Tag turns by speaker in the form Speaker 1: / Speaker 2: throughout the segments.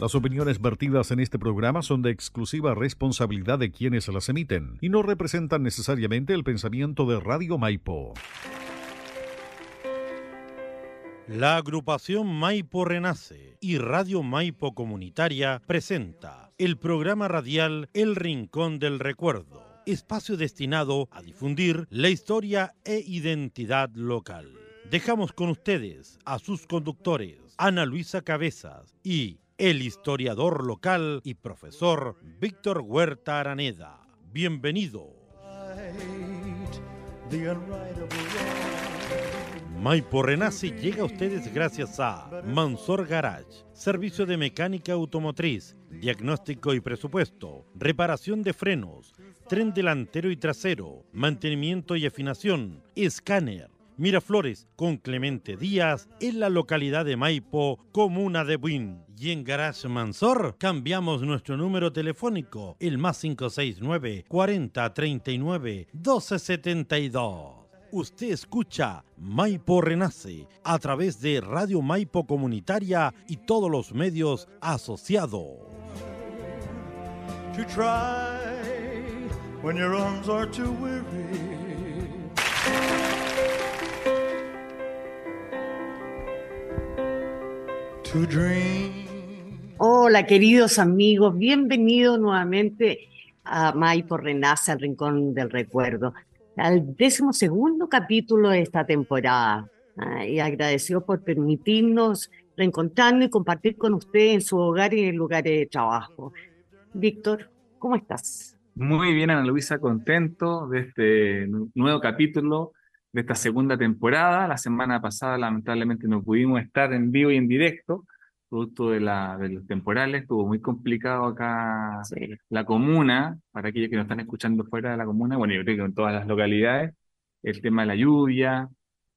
Speaker 1: Las opiniones vertidas en este programa son de exclusiva responsabilidad de quienes las emiten y no representan necesariamente el pensamiento de Radio Maipo.
Speaker 2: La agrupación Maipo Renace y Radio Maipo Comunitaria presenta el programa radial El Rincón del Recuerdo, espacio destinado a difundir la historia e identidad local. Dejamos con ustedes a sus conductores, Ana Luisa Cabezas y el historiador local y profesor Víctor Huerta Araneda. Bienvenido. Maipo Renace llega a ustedes gracias a Mansor Garage, servicio de mecánica automotriz, diagnóstico y presupuesto, reparación de frenos, tren delantero y trasero, mantenimiento y afinación, escáner Miraflores con Clemente Díaz en la localidad de Maipo, comuna de Buin. Y en Garage Mansor cambiamos nuestro número telefónico, el más 569 40 39 1272. Usted escucha Maipo Renace a través de Radio Maipo Comunitaria y todos los medios asociados.
Speaker 3: Hola queridos amigos, bienvenidos nuevamente a Maipo Renace, al Rincón del Recuerdo, al décimo segundo capítulo de esta temporada. Y agradecido por permitirnos reencontrarnos y compartir con ustedes en su hogar y en lugares de trabajo. Víctor, ¿cómo estás?
Speaker 4: Muy bien, Ana Luisa, contento de este nuevo capítulo de esta segunda temporada. La semana pasada, lamentablemente, no pudimos estar en vivo y en directo, producto de, la, de los temporales. Estuvo muy complicado acá la comuna, para aquellos que nos están escuchando fuera de la comuna, bueno, yo creo que en todas las localidades, el tema de la lluvia,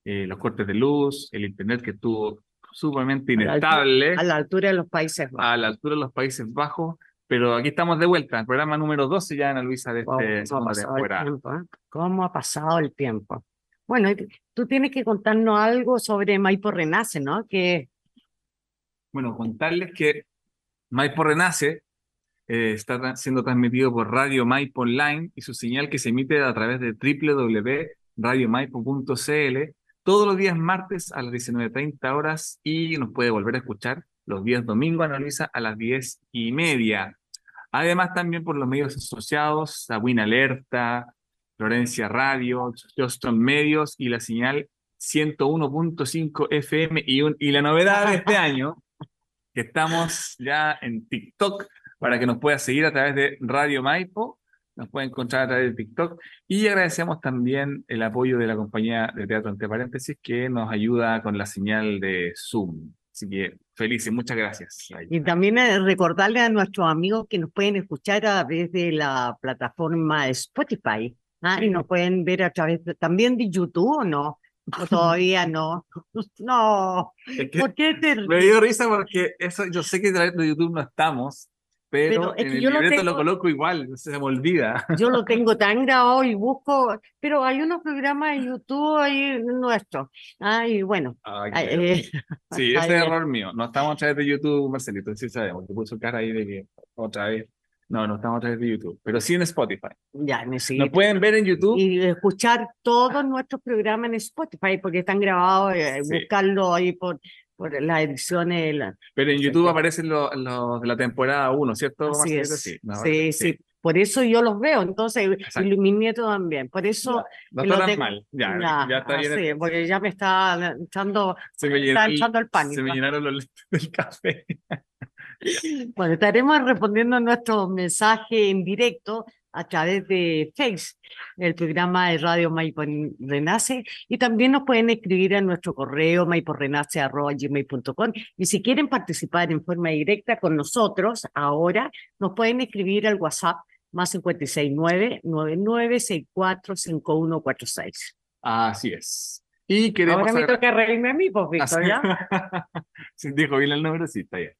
Speaker 4: eh, los cortes de luz, el internet que estuvo sumamente inestable.
Speaker 3: A la, altura, de los Países Bajos.
Speaker 4: A la altura de los Países Bajos. Pero aquí estamos de vuelta, el programa número 12 ya, Ana Luisa, de este
Speaker 3: temporada. ¿eh? ¿Cómo ha pasado el tiempo? Bueno, tú tienes que contarnos algo sobre Maipo Renace, ¿no? Que...
Speaker 4: Bueno, contarles que Maipo Renace eh, está siendo transmitido por Radio Maipo Online y su señal que se emite a través de www.radiomaipo.cl todos los días martes a las 19.30 horas y nos puede volver a escuchar los días domingo, analiza a las 10 y media. Además, también por los medios asociados, a Alerta, Florencia Radio, Justin Medios y la señal 101.5 FM y, y la novedad de este año, que estamos ya en TikTok para que nos pueda seguir a través de Radio Maipo, nos puede encontrar a través de TikTok y agradecemos también el apoyo de la compañía de teatro entre paréntesis que nos ayuda con la señal de Zoom. Así que felices, muchas gracias.
Speaker 3: Y también eh, recordarle a nuestros amigos que nos pueden escuchar a través de la plataforma Spotify. Ah, y nos pueden ver a través también de YouTube o no. todavía no. No.
Speaker 4: ¿Por qué te... Me dio risa porque eso, yo sé que de YouTube no estamos, pero, en el libreto lo, coloco igual, se me olvida.
Speaker 3: Yo lo tengo tan grabado y busco, pero hay unos programas de YouTube ahí nuestros. Ay, bueno.
Speaker 4: Eh, sí, ese es error mío. No estamos a través de YouTube, Marcelito, sí sabemos, que puso cara ahí de que otra vez. No, no estamos a través de YouTube, pero sí en Spotify.
Speaker 3: Ya,
Speaker 4: me sigue. Nos pueden ver en YouTube.
Speaker 3: Y escuchar todos nuestros programas en Spotify, porque están grabados, eh, buscarlo ahí por, por las ediciones. La...
Speaker 4: Pero en YouTube aparecen los de la temporada 1, ¿cierto?
Speaker 3: Sí, sí, sí, Por eso yo los veo, entonces, y mi nieto también. Por eso.
Speaker 4: No, está tan mal, ya, ya, está bien.
Speaker 3: Sí, porque ya me está echando, me está echando el pánico.
Speaker 4: Se me llenaron los del café.
Speaker 3: Bueno, estaremos respondiendo nuestros mensajes en directo a través de Face, el programa de Radio Maipo Renace, y también nos pueden escribir a nuestro correo maiporrenace.gmail.com y si quieren participar en forma directa con nosotros ahora, nos pueden escribir al WhatsApp más 569-9964-5146.
Speaker 4: Así es. Y queremos...
Speaker 3: Ahora me toca reírme a mí, pues, Víctor, ¿ya?
Speaker 4: dijo bien el número, sí, está bien.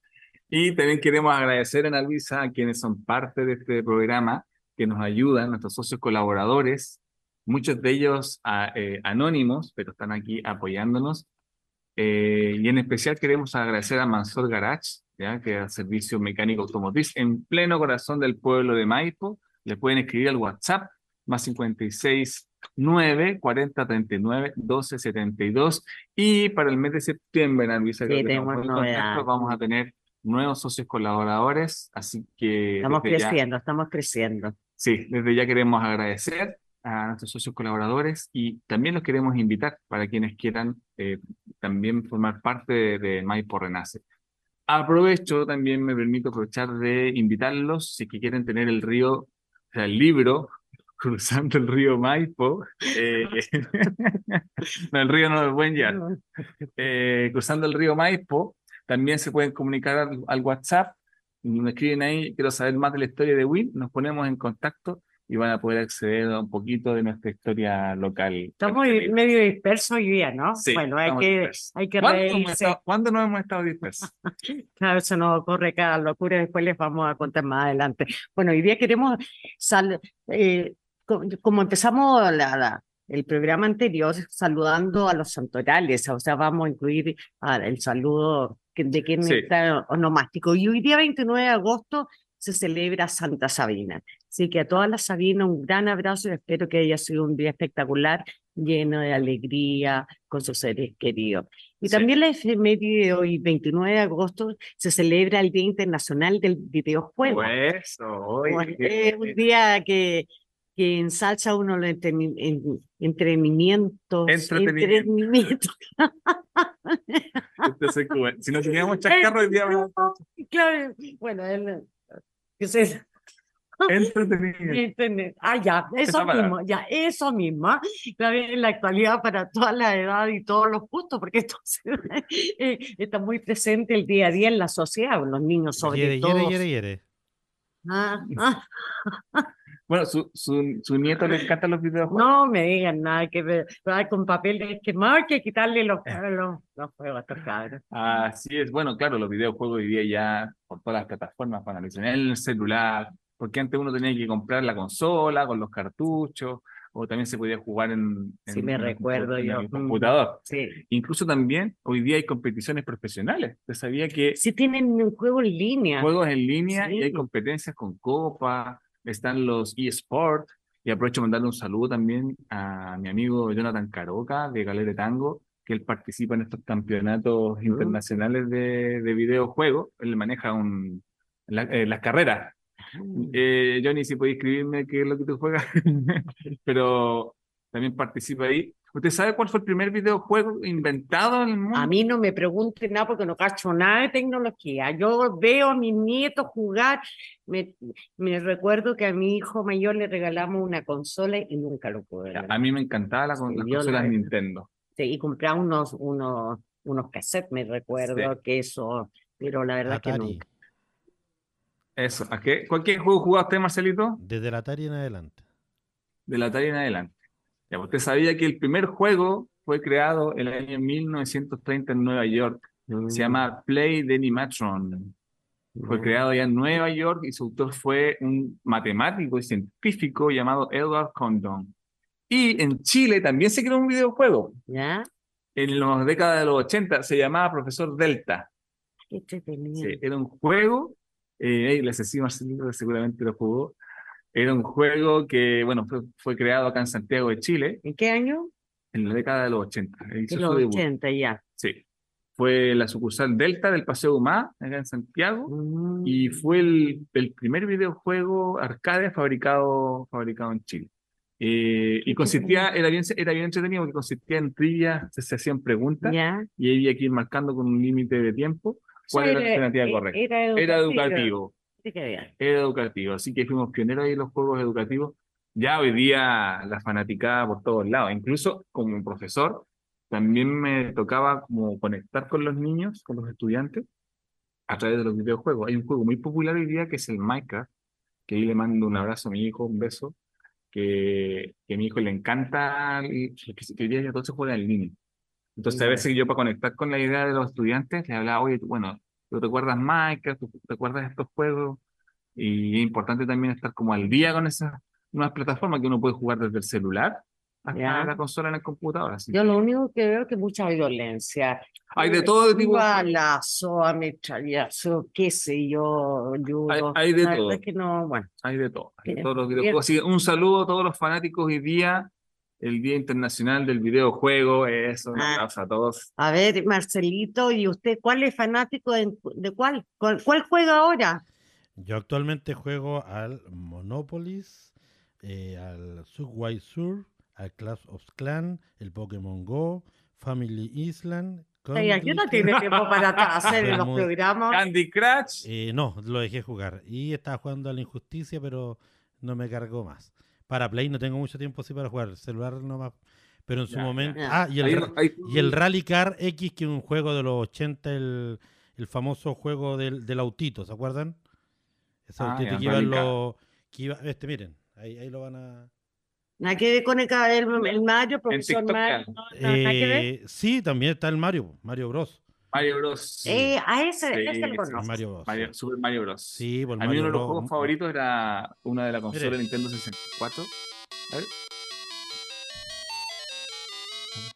Speaker 4: Y también queremos agradecer a Ana Luisa, a quienes son parte de este programa, que nos ayudan, nuestros socios colaboradores, muchos de ellos eh, anónimos, pero están aquí apoyándonos. Eh, y en especial queremos agradecer a Mansor Garage, ¿ya? que es el servicio mecánico automotriz en pleno corazón del pueblo de Maipo. Le pueden escribir al WhatsApp más 56 9 40 39 12 72 y para el mes de septiembre, Ana Luisa,
Speaker 3: Sí,
Speaker 4: que
Speaker 3: tenemos
Speaker 4: vamos a tener nuevos socios colaboradores, así que
Speaker 3: Estamos
Speaker 4: desde ya-
Speaker 3: creciendo, estamos creciendo.
Speaker 4: Sí, desde ya queremos agradecer a nuestros socios colaboradores y también los queremos invitar para quienes quieran eh, también formar parte de, de Maipo Renace. Aprovecho, también me permito aprovechar de invitarlos, si que quieren tener el río, o sea, el libro, Cruzando el río Maipo. eh, no, el río no lo pueden llevar. Eh, cruzando el río Maipo, también se pueden comunicar al, al WhatsApp, me escriben ahí, quiero saber más de la historia de Win, nos ponemos en contacto y van a poder acceder a un poquito de nuestra historia local.
Speaker 3: Estamos medio dispersos hoy día, ¿no?
Speaker 4: Sí,
Speaker 3: bueno, hay que,
Speaker 4: dispersos.
Speaker 3: hay que
Speaker 4: ¿Cuándo, estado, cuándo no hemos estado dispersos?
Speaker 3: Claro, eso nos ocurre cada locura, después les vamos a contar más adelante. Bueno, hoy día queremos, sal- eh, co- como empezamos la- la- el programa anterior, saludando a los santorales, o sea, vamos a incluir el saludo de quien
Speaker 4: Sí.
Speaker 3: está onomástico. Y hoy día 29 de agosto se celebra Santa Sabina. Así que a todas las Sabinas un gran abrazo y espero que haya sido un día espectacular, lleno de alegría con sus seres queridos. Y
Speaker 4: Sí.
Speaker 3: también la efeméride de hoy, 29 de agosto, se celebra el Día Internacional del Videojuego.
Speaker 4: Eso, hoy.
Speaker 3: Bueno, es un día que, que ensalza uno el.
Speaker 4: Entretenimiento.
Speaker 3: entretenimiento.
Speaker 4: Como, si no teníamos chascarro, hoy día
Speaker 3: Claro, bueno, que se-
Speaker 4: entretenimiento.
Speaker 3: Ah, ya, eso
Speaker 4: Esa palabra.
Speaker 3: mismo, ya, eso mismo. ¿ah? Claro, en la actualidad para toda la edad y todos los gustos, porque esto eh, está muy presente el día a día en la sociedad, los niños sobre
Speaker 2: Yere,
Speaker 3: todo.
Speaker 2: yere, yere, yere.
Speaker 3: Ah, ah,
Speaker 4: Bueno, su, su, su nieto le encantan los videojuegos.
Speaker 3: no me digan nada que ver, con papeles que más hay que quitarle los, los, los juegos a estos cabros.
Speaker 4: Así es, bueno, claro, los videojuegos hoy día ya por todas las plataformas van a en el celular, porque antes uno tenía que comprar la consola con los cartuchos, o también se podía jugar en,
Speaker 3: Sí,
Speaker 4: en-
Speaker 3: me
Speaker 4: en el
Speaker 3: recuerdo
Speaker 4: compu- en
Speaker 3: yo.
Speaker 4: el
Speaker 3: Mm.
Speaker 4: computador.
Speaker 3: Sí.
Speaker 4: Incluso también hoy día hay competiciones profesionales. Usted sabía que
Speaker 3: Sí tienen un juego en línea.
Speaker 4: juegos en línea y hay
Speaker 3: Sí.
Speaker 4: competencias con copa, están los eSport, y aprovecho de mandarle un saludo también a mi amigo Jonathan Caroca de Galere Tango, que él participa en estos campeonatos
Speaker 3: Mm.
Speaker 4: internacionales de, de videojuegos. Él maneja un, la- eh, las carreras. Eh, Johnny, si puede escribirme qué es lo que tú juegas, pero también participa ahí. ¿Usted sabe cuál fue el primer videojuego inventado en el mundo?
Speaker 3: A mí no me pregunten nada porque no cacho nada de tecnología. Yo veo a mis nietos jugar. Me, me recuerdo que a mi hijo mayor le regalamos una consola y nunca lo pude ver.
Speaker 4: A mí me encantaba la,
Speaker 3: Sí,
Speaker 4: las consolas
Speaker 3: la-
Speaker 4: Nintendo.
Speaker 3: Sí, y compraba unos, unos, unos cassettes, me recuerdo que eso, pero la verdad es que
Speaker 2: Atari.
Speaker 3: nunca.
Speaker 4: Eso. ¿A qué? ¿Cualquier juego jugaba usted, Marcelito?
Speaker 2: Desde el Atari en adelante.
Speaker 4: De la Atari en adelante. Ya, usted sabía que el primer juego fue creado en el año 1930 en Nueva York. Se llama Play the Animatron. Fue
Speaker 3: Mm.
Speaker 4: creado allá en Nueva York y su autor fue un matemático y científico llamado Edward Condon. Y en Chile también se creó un videojuego.
Speaker 3: ¿Ya?
Speaker 4: En las décadas de los 80 se llamaba Profesor Delta.
Speaker 3: Qué.
Speaker 4: Sí, era un juego, eh, el asesino Marcelino seguramente lo jugó. Era un juego que, bueno, fue, fue creado acá en Santiago de Chile
Speaker 3: ¿En qué año?
Speaker 4: en la década de los 80. Hizo
Speaker 3: En
Speaker 4: su
Speaker 3: los
Speaker 4: debut.
Speaker 3: 80 ya.
Speaker 4: Sí. Fue la sucursal Delta del Paseo Humá, acá en Santiago,
Speaker 3: Mm.
Speaker 4: y fue el, el primer videojuego arcade fabricado, fabricado en Chile. Eh, y consistía, era bien, era bien entretenido porque consistía en trivias, se, se hacían preguntas
Speaker 3: ¿Ya?
Speaker 4: y había que ir marcando con un límite de tiempo cuál era la alternativa
Speaker 3: eh,
Speaker 4: correcta.
Speaker 3: Era
Speaker 4: Era
Speaker 3: educativo. Sí, que bien.
Speaker 4: era educativo, así que fuimos pioneros ahí en los juegos educativos. Ya hoy día la fanaticada por todos lados, incluso como profesor, también me tocaba como conectar con los niños, con los estudiantes, a través de los videojuegos. Hay un juego muy popular hoy día que es el Minecraft, que ahí le mando un abrazo a mi hijo, un beso, que, que a mi hijo le encanta, y que, que hoy día ya todo se juega en línea. Entonces a veces yo para conectar con la idea de los estudiantes les hablaba, oye, bueno, ¿tú te acuerdas Minecraft? ¿Tú de estos juegos? Y es importante también estar como al día con esas nuevas plataformas que uno puede jugar desde el celular hasta
Speaker 3: Ya.
Speaker 4: la consola en el computador. así.
Speaker 3: Yo lo único que veo es que mucha violencia.
Speaker 4: Hay de todo tipo.
Speaker 3: Balazo, ametrallazo, qué sé yo, judo.
Speaker 4: hay de
Speaker 3: La verdad
Speaker 4: todo.
Speaker 3: es que no, bueno.
Speaker 4: Hay de todo. hay de todos los. Así que un saludo a todos los fanáticos hoy día, el Día Internacional del Videojuego. Eso, un
Speaker 3: Ah.
Speaker 4: a todos.
Speaker 3: A ver, Marcelito, ¿y usted cuál es fanático de, de cuál? ¿Cuál, cuál juega ahora?
Speaker 2: Yo actualmente juego al Monopolis, eh, al Subway Sur, al Clash of Clans, el Pokémon Go, Family Island.
Speaker 3: Ay, aquí no
Speaker 2: Candy
Speaker 3: tiene tiempo para hacer en los programas.
Speaker 4: Candy Crush.
Speaker 2: Eh, no, lo dejé jugar. Y estaba jugando a la injusticia, pero no me cargó más. Para Play no tengo mucho tiempo así para jugar. Celular nomás. Pero en su
Speaker 4: Ya,
Speaker 2: momento.
Speaker 3: Ya.
Speaker 2: Ah, y el,
Speaker 4: Ahí-
Speaker 2: ra-
Speaker 4: ahí-
Speaker 2: y el Rally Car X, que es un juego de los 80, el, el famoso juego del, del autito, ¿se acuerdan? Ese
Speaker 4: Ah,
Speaker 2: autito
Speaker 4: ya,
Speaker 2: que iba los. Que iba, este, miren, ahí, ahí lo van a.
Speaker 3: Nada que ver con el, ca- el, el Mario, profesor
Speaker 4: TikTok,
Speaker 3: Mario. no, no.
Speaker 2: Eh, sí, también está el Mario, Mario Bros.
Speaker 4: Mario Bros.
Speaker 3: Eh, a ese,
Speaker 4: Sí,
Speaker 3: ese lo conozco.
Speaker 2: Mario Bros.
Speaker 4: Mario- Super Mario Bros.
Speaker 2: Sí, pues el
Speaker 4: A mí
Speaker 2: Mario
Speaker 4: uno de los juegos favoritos era una de la consola
Speaker 2: Mire.
Speaker 4: Nintendo 64. A ver.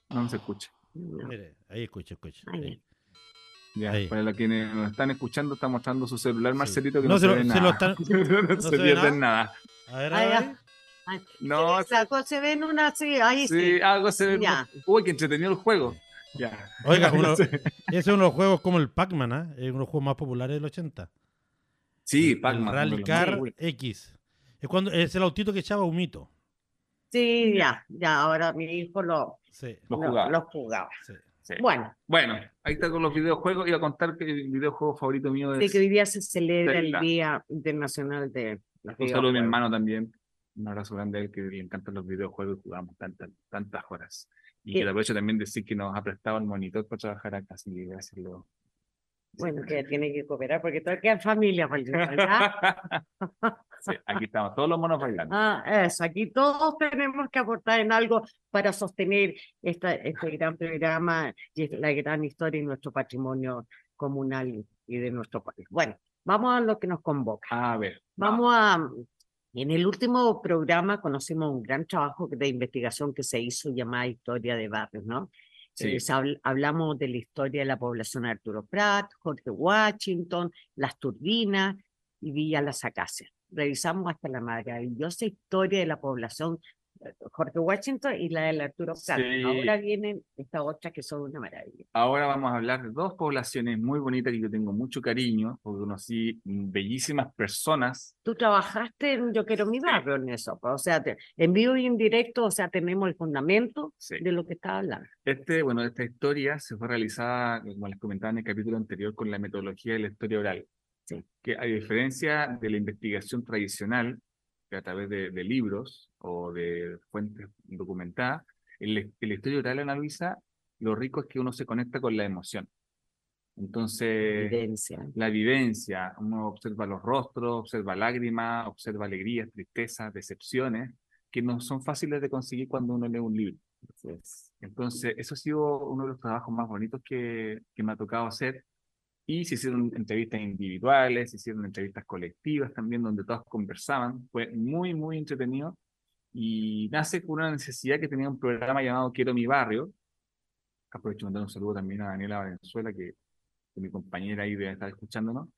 Speaker 4: No se escucha.
Speaker 2: Mire, ahí escucha, escucha.
Speaker 3: Ahí.
Speaker 4: Ya,
Speaker 2: Ahí.
Speaker 4: para los quienes nos están escuchando, está mostrando su celular. Marcelito, que
Speaker 2: No,
Speaker 4: no,
Speaker 2: se
Speaker 4: se,
Speaker 2: lo-
Speaker 4: ve
Speaker 2: se
Speaker 4: nada.
Speaker 2: lo están-
Speaker 4: no,
Speaker 2: se
Speaker 4: se
Speaker 2: ve
Speaker 4: pierde
Speaker 2: nada.
Speaker 4: nada.
Speaker 2: A ver, a ver.
Speaker 3: ya.
Speaker 2: ahí.
Speaker 3: Ay,
Speaker 4: No,
Speaker 3: se sacó, se ven una, sí, ahí sí.
Speaker 4: sí, algo se ve. Uy, que entretenido el juego. Ya.
Speaker 2: Oiga, uno- ese es uno de los juegos como el Pac-Man, ¿ah? Es uno de los juegos más populares del 80.
Speaker 4: Sí,
Speaker 2: El-
Speaker 4: Pac-Man.
Speaker 2: El Rally
Speaker 4: de
Speaker 2: Car X. Es, cuando, es el autito que echaba humito.
Speaker 3: Sí, ya, ya, ahora mi hijo lo,
Speaker 2: Sí,
Speaker 4: Lo
Speaker 3: lo-
Speaker 4: jugaba.
Speaker 3: lo jugaba.
Speaker 2: sí.
Speaker 4: Sí.
Speaker 3: Bueno,
Speaker 4: Bueno, ahí está con los videojuegos. Iba a contar que el videojuego favorito mío
Speaker 3: de
Speaker 4: es.
Speaker 3: que hoy día se celebra el. Día Internacional de los
Speaker 4: Un saludo a mi hermano también. Un abrazo grande a él que le encantan los videojuegos y jugamos tantas, tantas horas. Y que aprovecho también decir que nos ha prestado el monitor para trabajar acá, así que gracias. Lo...
Speaker 3: Bueno, que tiene que cooperar porque todo queda en familia, pues, ¿verdad?
Speaker 4: Sí, aquí estamos, todos los monos bailando.
Speaker 3: Ah, eso, aquí todos tenemos que aportar en algo para sostener esta, este gran programa y la gran historia y nuestro patrimonio comunal y de nuestro país. Bueno, vamos a lo que nos convoca.
Speaker 4: A ver,
Speaker 3: Vamos a, en el último programa conocimos un gran trabajo de investigación que se hizo llamada Historia de Barrios, ¿no?
Speaker 4: Sí.
Speaker 3: Eh, se habl- hablamos de la historia de la población de Arturo Prat, Jorge Washington, las turbinas y Villa Las Acacias. Revisamos hasta la maravillosa historia de la población Jorge Washington y la del Arturo Prat.
Speaker 4: Sí.
Speaker 3: Ahora vienen estas otras que son una maravilla.
Speaker 4: ahora vamos a hablar de dos poblaciones muy bonitas que yo tengo mucho cariño, porque conocí bellísimas personas.
Speaker 3: Tú trabajaste en Yo Quiero Mi Barrio en eso, o sea, te- en vivo y en directo, o sea, tenemos el fundamento
Speaker 4: Sí.
Speaker 3: de lo que estaba hablando.
Speaker 4: Este, bueno, esta historia se fue realizada, como les comentaba en el capítulo anterior, con la metodología de la historia oral. Que a diferencia de la investigación tradicional, que a través de, de libros o de fuentes documentadas, en la historia oral, Ana Luisa, lo rico es que uno se conecta con la emoción. Entonces,
Speaker 3: Evidencia.
Speaker 4: la vivencia, uno observa los rostros, observa lágrimas, observa alegrías, tristezas, decepciones, que no son fáciles de conseguir cuando uno lee un libro. Entonces, eso ha sido uno de los trabajos más bonitos que, que me ha tocado hacer. Y se hicieron entrevistas individuales, se hicieron entrevistas colectivas también, donde todos conversaban. Fue muy, muy entretenido. Y nace con una necesidad que tenía un programa llamado Quiero mi barrio. Aprovecho de mandar un saludo también a Daniela Valenzuela, que, que mi compañera ahí debe estar escuchándonos,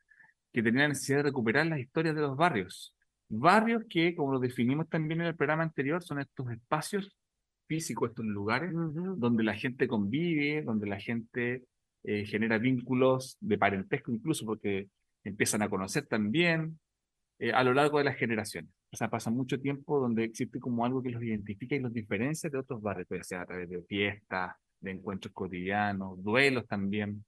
Speaker 4: que tenía la necesidad de recuperar las historias de los barrios. Barrios que, como lo definimos también en el programa anterior, son estos espacios físicos, estos lugares
Speaker 3: Ujú.
Speaker 4: donde la gente convive, donde la gente eh, genera vínculos de parentesco incluso porque empiezan a conocer también eh, a lo largo de las generaciones. O sea, pasa mucho tiempo donde existe como algo que los identifica y los diferencia de otros barrios, ya sea a través de fiestas, de encuentros cotidianos, duelos también,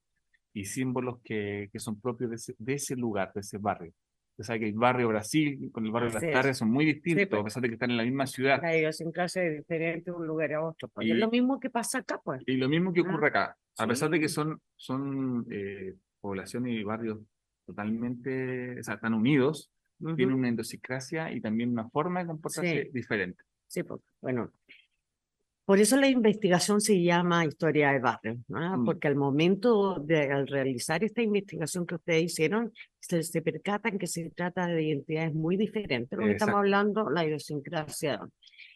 Speaker 4: y símbolos que, que son propios de ese, de ese lugar, de ese barrio. O sea, que el barrio Brasil con el barrio de Las
Speaker 3: es.
Speaker 4: Tardes son muy distintos,
Speaker 3: pues.
Speaker 4: a pesar de que están en la misma ciudad.
Speaker 3: La idiosincrasia es diferente de un lugar a otro. pues. Y es
Speaker 4: Y-
Speaker 3: lo mismo que pasa acá, pues.
Speaker 4: Y lo mismo que
Speaker 3: Ah,
Speaker 4: ocurre acá, a pesar de que son, son eh, poblaciones y barrios totalmente, o sea, están unidos, tienen
Speaker 3: Ujú.
Speaker 4: una idiosincrasia y también una forma de comportarse
Speaker 3: Sí.
Speaker 4: diferente.
Speaker 3: Sí, bueno. Por eso la investigación se llama historia de barrio, ¿no?
Speaker 4: Mm.
Speaker 3: porque al momento de al realizar esta investigación que ustedes hicieron, se, se percatan que se trata de identidades muy diferentes, lo que estamos hablando, la idiosincrasia.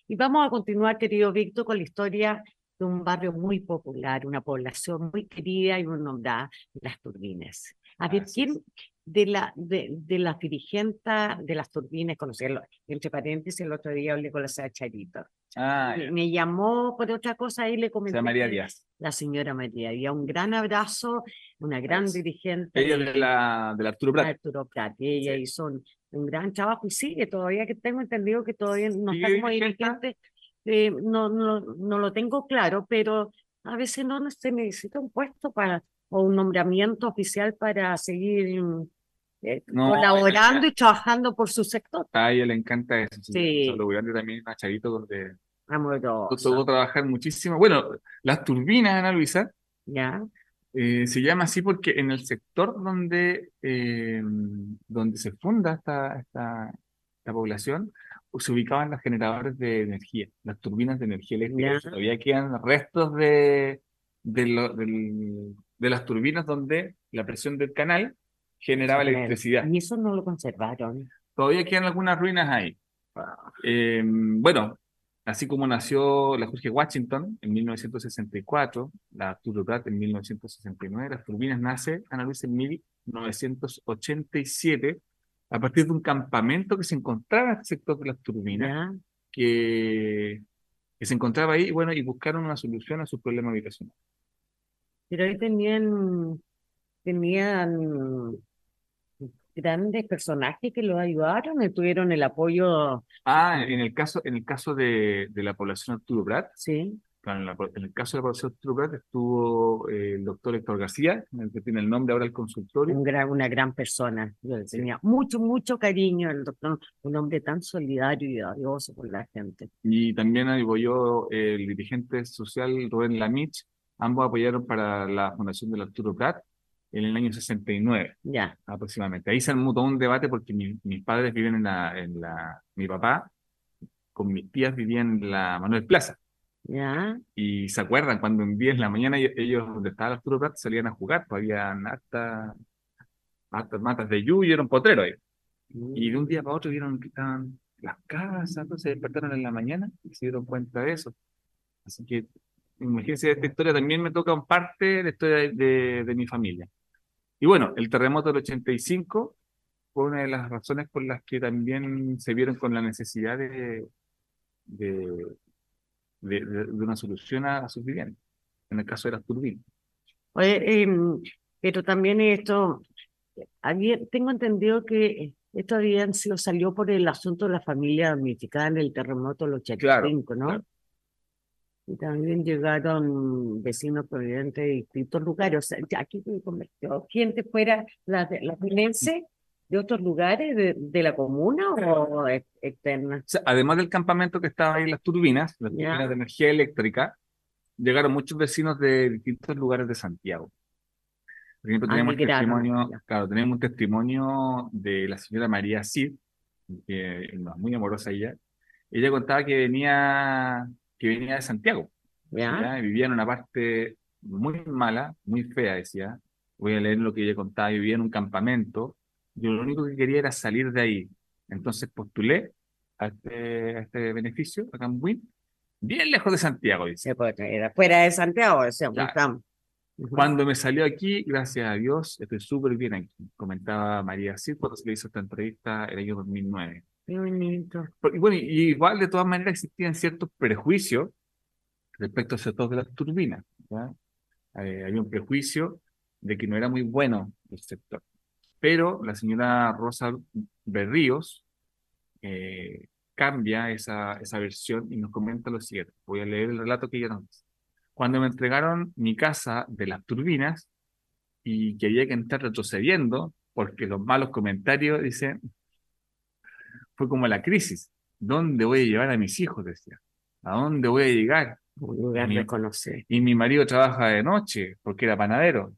Speaker 3: Y vamos a continuar, querido Víctor, con la historia de un barrio muy popular, una población muy querida y muy nombrada, Las Turbinas. A ver, ¿quién de, la, de, de las dirigentes de Las Turbinas, conocerlo, entre paréntesis, el otro día hablé con la señora Charito.
Speaker 4: Ah,
Speaker 3: Me- Me llamó por otra cosa y le comenté.
Speaker 4: llama María Díaz.
Speaker 3: La señora María Díaz. Un gran abrazo, una gran
Speaker 4: Pues,
Speaker 3: dirigente.
Speaker 4: Ella es de la, del Arturo Prat.
Speaker 3: Arturo Prat, ella hizo un, un gran trabajo y sigue todavía, que tengo entendido que todavía no está
Speaker 4: ¿Sigue
Speaker 3: como
Speaker 4: dirigente?
Speaker 3: Eh, no, no, no lo tengo claro, pero a veces no se necesita un puesto para, o un nombramiento oficial para seguir mm, eh,
Speaker 4: No,
Speaker 3: colaborando y trabajando por su sector.
Speaker 4: A ella le encanta eso.
Speaker 3: Sí.
Speaker 4: Lo grande también a Charito, donde tocó trabajar muchísimo. Bueno, las turbinas, Ana Luisa,
Speaker 3: ¿Ya?
Speaker 4: eh, se llama así porque en el sector donde, eh, donde se funda esta, esta, esta población, se ubicaban los generadores de energía, las turbinas de energía eléctrica.
Speaker 3: Ya.
Speaker 4: Todavía quedan restos de, de, lo- del- de las turbinas donde la presión del canal generaba electricidad.
Speaker 3: Y eso no lo conservaron.
Speaker 4: Todavía quedan algunas ruinas ahí. Eh, bueno, así como nació la Jorge Washington en 1964, la Arturo Prat en 1969, las turbinas nace, Ana Luisa, en 1987, a partir de un campamento que se encontraba en este sector de las turbinas, que, que se encontraba ahí, bueno, y buscaron una solución a su problema habitacional.
Speaker 3: Pero ahí tenían, tenían grandes personajes que los ayudaron y tuvieron el apoyo,
Speaker 4: Ah, en el caso, en el caso de, de la población Arturo Prat,
Speaker 3: sí,
Speaker 4: en, la- en el caso de la población Prat estuvo eh, el doctor Héctor García, el que tiene el nombre ahora del consultorio,
Speaker 3: un gran, una gran persona. Yo le tenía mucho, mucho cariño al doctor, un hombre tan solidario y dadivoso con la gente.
Speaker 4: y también apoyó el dirigente social Rubén Lamich, ambos apoyaron para la fundación del Arturo Prat en el año 69
Speaker 3: Ya,
Speaker 4: aproximadamente. Ahí se armó todo un debate porque mi- mis padres viven en la, en la, mi papá con mis tías vivían en la Manuel Plaza.
Speaker 3: Ya,
Speaker 4: Y se acuerdan cuando un día en la mañana ellos, ellos, donde estaba el Arturo Prat, salían a jugar, pues habían matas de yuyo, era un potrero ahí. Y de un día para otro vieron que estaban las casas, entonces se despertaron en la mañana y se dieron cuenta de eso. Así que imagínense, esta historia también me toca en parte de la historia de, de- de mi familia. Y bueno, el terremoto del 85 fue una de las razones por las que también se vieron con la necesidad de, de, de, de- de una solución a, a sus viviendas, en el caso de las turbinas.
Speaker 3: Oye, em, pero también esto, había, tengo entendido que esto habían sido, salió por el asunto de la familia damnificada en el terremoto del 85, ¿no?
Speaker 4: claro.
Speaker 3: Y también llegaron vecinos provenientes de distintos lugares. O sea, aquí se convirtió gente fuera, la, la de otros lugares de, de la comuna o ex- externa.
Speaker 4: O sea, además del campamento que estaba ahí las turbinas, las
Speaker 3: Ya.
Speaker 4: turbinas de energía eléctrica, llegaron muchos vecinos de distintos lugares de Santiago. Por ejemplo,
Speaker 3: Ah,
Speaker 4: tenemos testimonio, claro, tenemos un testimonio de la señora María Cid, que es muy amorosa ella. Ella contaba que venía, que venía de Santiago, vivía en una parte muy mala, muy fea, decía. Voy a leer lo que ella contaba, vivía en un campamento. Yo lo único que quería era salir de ahí. Entonces postulé a este, a este beneficio, a Cambuín, bien lejos de Santiago, dice.
Speaker 3: Se puede traer afuera de Santiago, decíamos,
Speaker 4: Claro. Cuando me salió aquí, gracias a Dios, estoy súper bien aquí, comentaba María Cid cuando se le hizo esta entrevista el año 2009.
Speaker 3: Qué bonito.
Speaker 4: Por- Y bueno, y igual de todas maneras existían ciertos prejuicios respecto al sector de las turbinas. Eh, había un prejuicio de que no era muy bueno el sector. Pero la señora Rosa Berríos eh, cambia esa, esa versión y nos comenta lo siguiente. Voy a leer el relato que ella nos dice. Cuando me entregaron mi casa de las turbinas y que había que entrar retrocediendo, porque los malos comentarios, dicen, fue como la crisis. ¿Dónde voy a llevar a mis hijos? Decía. ¿A dónde voy a llegar?
Speaker 3: Un lugar
Speaker 4: Mi-
Speaker 3: de conocer.
Speaker 4: Y mi marido trabaja de noche porque era panadero.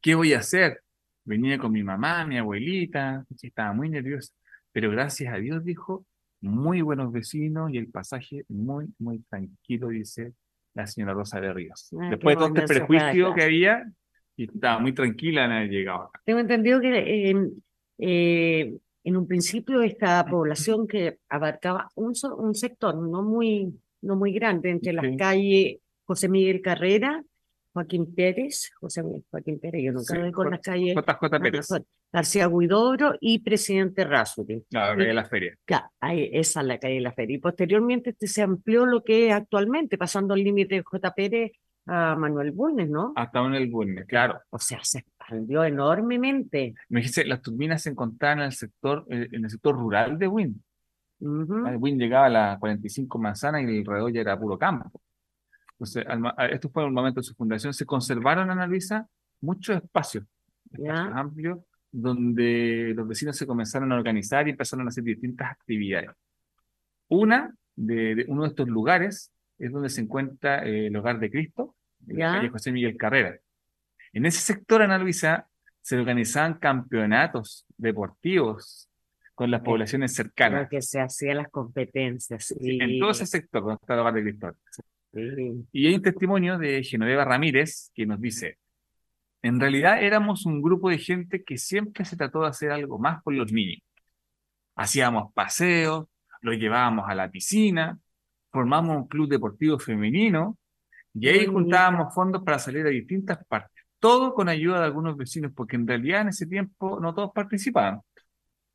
Speaker 4: ¿Qué voy a hacer? Venía con mi mamá, mi abuelita, estaba muy nerviosa. Pero gracias a Dios, dijo, muy buenos vecinos y el pasaje muy, muy tranquilo, dice la señora Rosa de Ríos.
Speaker 3: Ah,
Speaker 4: Después de todo este prejuicio
Speaker 3: acá.
Speaker 4: que había, y estaba muy tranquila en haber llegado acá.
Speaker 3: Tengo entendido que eh, eh, en un principio esta población que abarcaba un, un sector no muy, no muy grande entre las calles José Miguel Carrera, Joaquín Pérez, José Joaquín Pérez, yo nunca sí, con las calles.
Speaker 4: JJ Pérez.
Speaker 3: García Guidobro y Presidente Rasuri.
Speaker 4: La calle de la Feria.
Speaker 3: Claro, esa es la calle de la Feria. Y posteriormente este se amplió lo que es actualmente, pasando el límite de J. Pérez a Manuel Bulnes, ¿no?
Speaker 4: Hasta Manuel Bulnes, claro.
Speaker 3: O sea, se expandió enormemente.
Speaker 4: Me dijiste, las turbinas se encontraban en el sector, eh, en el sector rural de Win. Win llegaba a las 45 manzanas y el alrededor ya era puro campo. Entonces, esto fue el momento de su fundación. Se conservaron en Luisa muchos espacios, espacios amplios, donde los vecinos se comenzaron a organizar y empezaron a hacer distintas actividades. Una de, uno de estos lugares es donde se encuentra eh, el Hogar de Cristo, en la calle José Miguel Carrera. En ese sector, Ana Luisa, se organizaban campeonatos deportivos con las poblaciones cercanas.
Speaker 3: que se hacían las competencias.
Speaker 4: En todo ese sector donde está el Hogar de Cristo. Y hay un testimonio de Genoveva Ramírez que nos dice, en realidad éramos un grupo de gente que siempre se trató de hacer algo más por los niños. Hacíamos paseos, los llevábamos a la piscina, formamos un club deportivo femenino y ahí juntábamos fondos para salir a distintas partes. Todo con ayuda de algunos vecinos, porque en realidad en ese tiempo no todos participaban.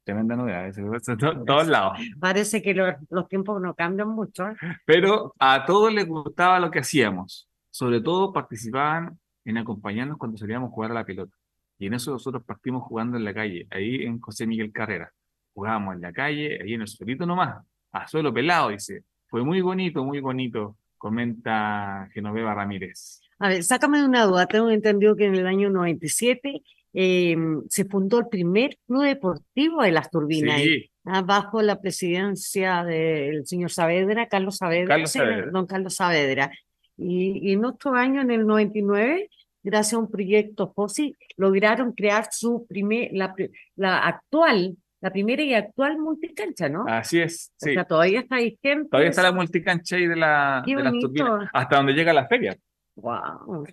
Speaker 4: Tremenda novedad, de todos lados.
Speaker 3: Parece que los, los tiempos no cambian mucho. ¿eh?
Speaker 4: Pero a todos les gustaba lo que hacíamos. Sobre todo participaban en acompañarnos cuando salíamos a jugar a la pelota. Y en eso nosotros partimos jugando en la calle, ahí en José Miguel Carrera. Jugábamos en la calle, ahí en el suelito nomás, a suelo pelado, dice. Fue muy bonito, muy bonito, comenta Genoveva Ramírez.
Speaker 3: A ver, sácame de una duda. Tengo entendido que en el año 97 em, se fundó el primer club deportivo de las turbinas. Sí. bajo la presidencia del señor Saavedra, Carlos Saavedra,
Speaker 4: Carlos Saavedra.
Speaker 3: don Carlos Saavedra. Y, en otro año, en el 99, gracias a un proyecto FOSI, lograron crear su primer, la, la actual, la primera y actual multicancha, ¿no?
Speaker 4: Así es, sí.
Speaker 3: O sea, todavía está vigente.
Speaker 4: Todavía está la multicancha ahí de, la, de las turbinas, hasta donde llega la feria.
Speaker 3: Wow.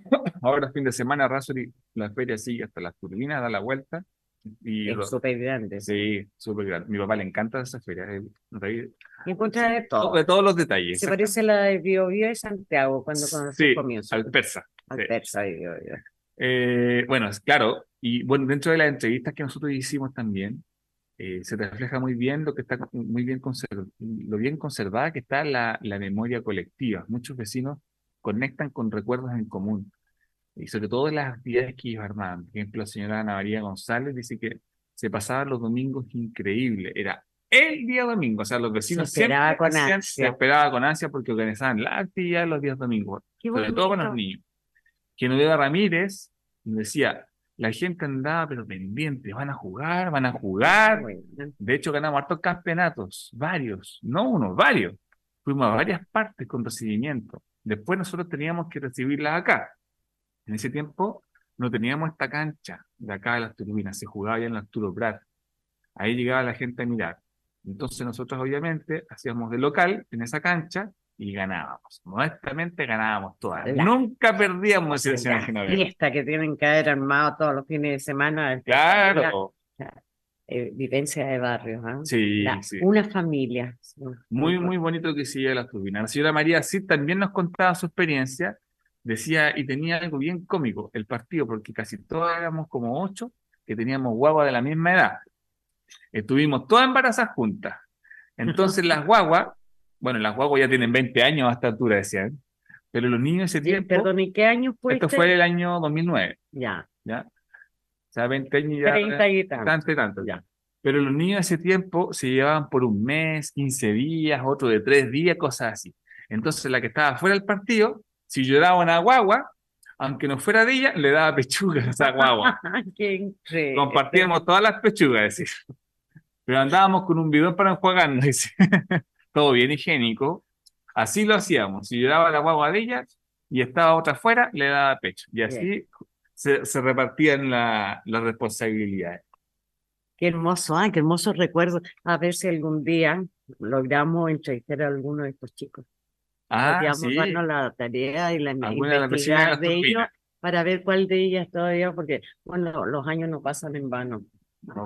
Speaker 4: Ahora, fin de semana, Razori, la feria sigue hasta las turbinas, da la vuelta. Y
Speaker 3: es súper grande.
Speaker 4: Sí, súper grande. Mi papá le encanta esa feria.
Speaker 3: Encuentra de todo.
Speaker 4: De todos los detalles.
Speaker 3: Se parece la de Bio, Bio de Santiago cuando conocí
Speaker 4: sí,
Speaker 3: comienzo.
Speaker 4: al persa.
Speaker 3: Al sí. persa de Bio, Bio.
Speaker 4: Eh, bueno, claro. Y bueno, dentro de las entrevistas que nosotros hicimos también, eh, se refleja muy bien lo que está muy bien lo bien conservada que está la, la memoria colectiva. Muchos vecinos conectan con recuerdos en común y sobre todo las actividades que ellos armaban. Por ejemplo, la señora Ana María González dice que se pasaban los domingos increíble. Era el día domingo, o sea, los vecinos
Speaker 3: se esperaba
Speaker 4: siempre
Speaker 3: con ansia.
Speaker 4: se esperaba con ansia porque organizaban la actividad los días domingos, sobre todo con los niños. Genoveva Ramírez decía, la gente andaba pero pendiente, van a jugar, van a jugar. De hecho, ganamos hartos campeonatos, varios, no uno, varios. Fuimos a varias partes con recibimiento. Después nosotros teníamos que recibirlas acá. En ese tiempo no teníamos esta cancha de acá de las turbinas, se jugaba ya en la Arturo Prat. Ahí llegaba la gente a mirar. Entonces nosotros obviamente hacíamos de local en esa cancha y ganábamos. Modestamente ganábamos todas.
Speaker 3: La-
Speaker 4: Nunca perdíamos
Speaker 3: la
Speaker 4: señora Genoveva.
Speaker 3: fiesta que tienen que haber armado todos los fines de semana.
Speaker 4: Claro,
Speaker 3: eh, vivencia de barrio. ¿ah?
Speaker 4: sí,
Speaker 3: La-
Speaker 4: sí.
Speaker 3: Una familia.
Speaker 4: Muy, muy bonito que sigue las turbinas. La señora María sí también nos contaba su experiencia, decía, y tenía algo bien cómico, el partido, porque casi todos éramos como ocho, que teníamos guaguas de la misma edad. Estuvimos todas embarazadas juntas. Entonces las guaguas, bueno, las guaguas ya tienen 20 años a esta altura, decían, pero los niños ese tiempo,
Speaker 3: Perdón, ¿y qué año fue?
Speaker 4: esto fue el año 2009,
Speaker 3: Ya,
Speaker 4: ¿ya? Sea, 20 años ya.
Speaker 3: 30 y tanto.
Speaker 4: Tanto y tanto, ya. Pero los niños de ese tiempo se llevaban por un mes, 15 días, otro de 3 días, cosas así. Entonces la que estaba fuera del partido, si lloraba una guagua, aunque no fuera de ella, le daba pechuga a esa guagua.
Speaker 3: Qué increíble.
Speaker 4: Compartíamos todas las pechugas, decir. Pero andábamos con un bidón para enjuagarnos, dice. Todo bien higiénico. Así lo hacíamos. Si lloraba la guagua de ella y estaba otra fuera, le daba pecho. Y así se, se repartían la- las responsabilidades.
Speaker 3: Qué hermoso, ah, qué hermoso recuerdo. A ver si algún día logramos entrevistar a alguno de estos chicos.
Speaker 4: Ah,
Speaker 3: Podríamos
Speaker 4: sí.
Speaker 3: darnos la tarea y la
Speaker 4: Alguna de de
Speaker 3: investigar ellos para ver cuál de ellas todavía, porque bueno, los años no pasan en vano.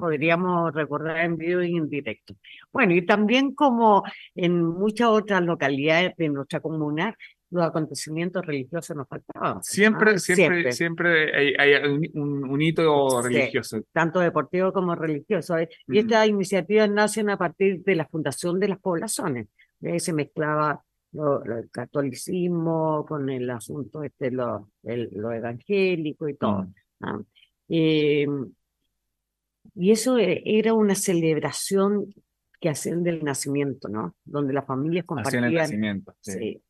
Speaker 3: Podríamos recordar en vivo y en directo. Bueno, y también como en muchas otras localidades de nuestra comuna, los acontecimientos religiosos nos faltaban.
Speaker 4: Siempre, siempre, siempre, hay, un, hito religioso.
Speaker 3: Tanto deportivo como religioso. ¿eh? Y estas iniciativas nacen a partir de la fundación de las poblaciones. Ahí se mezclaba lo, el catolicismo con el asunto este, lo, lo evangélico y todo. Mm. Em, y eso e, era una celebración que hacían del nacimiento, ¿no? Donde las familias compartían.
Speaker 4: el nacimiento, sí.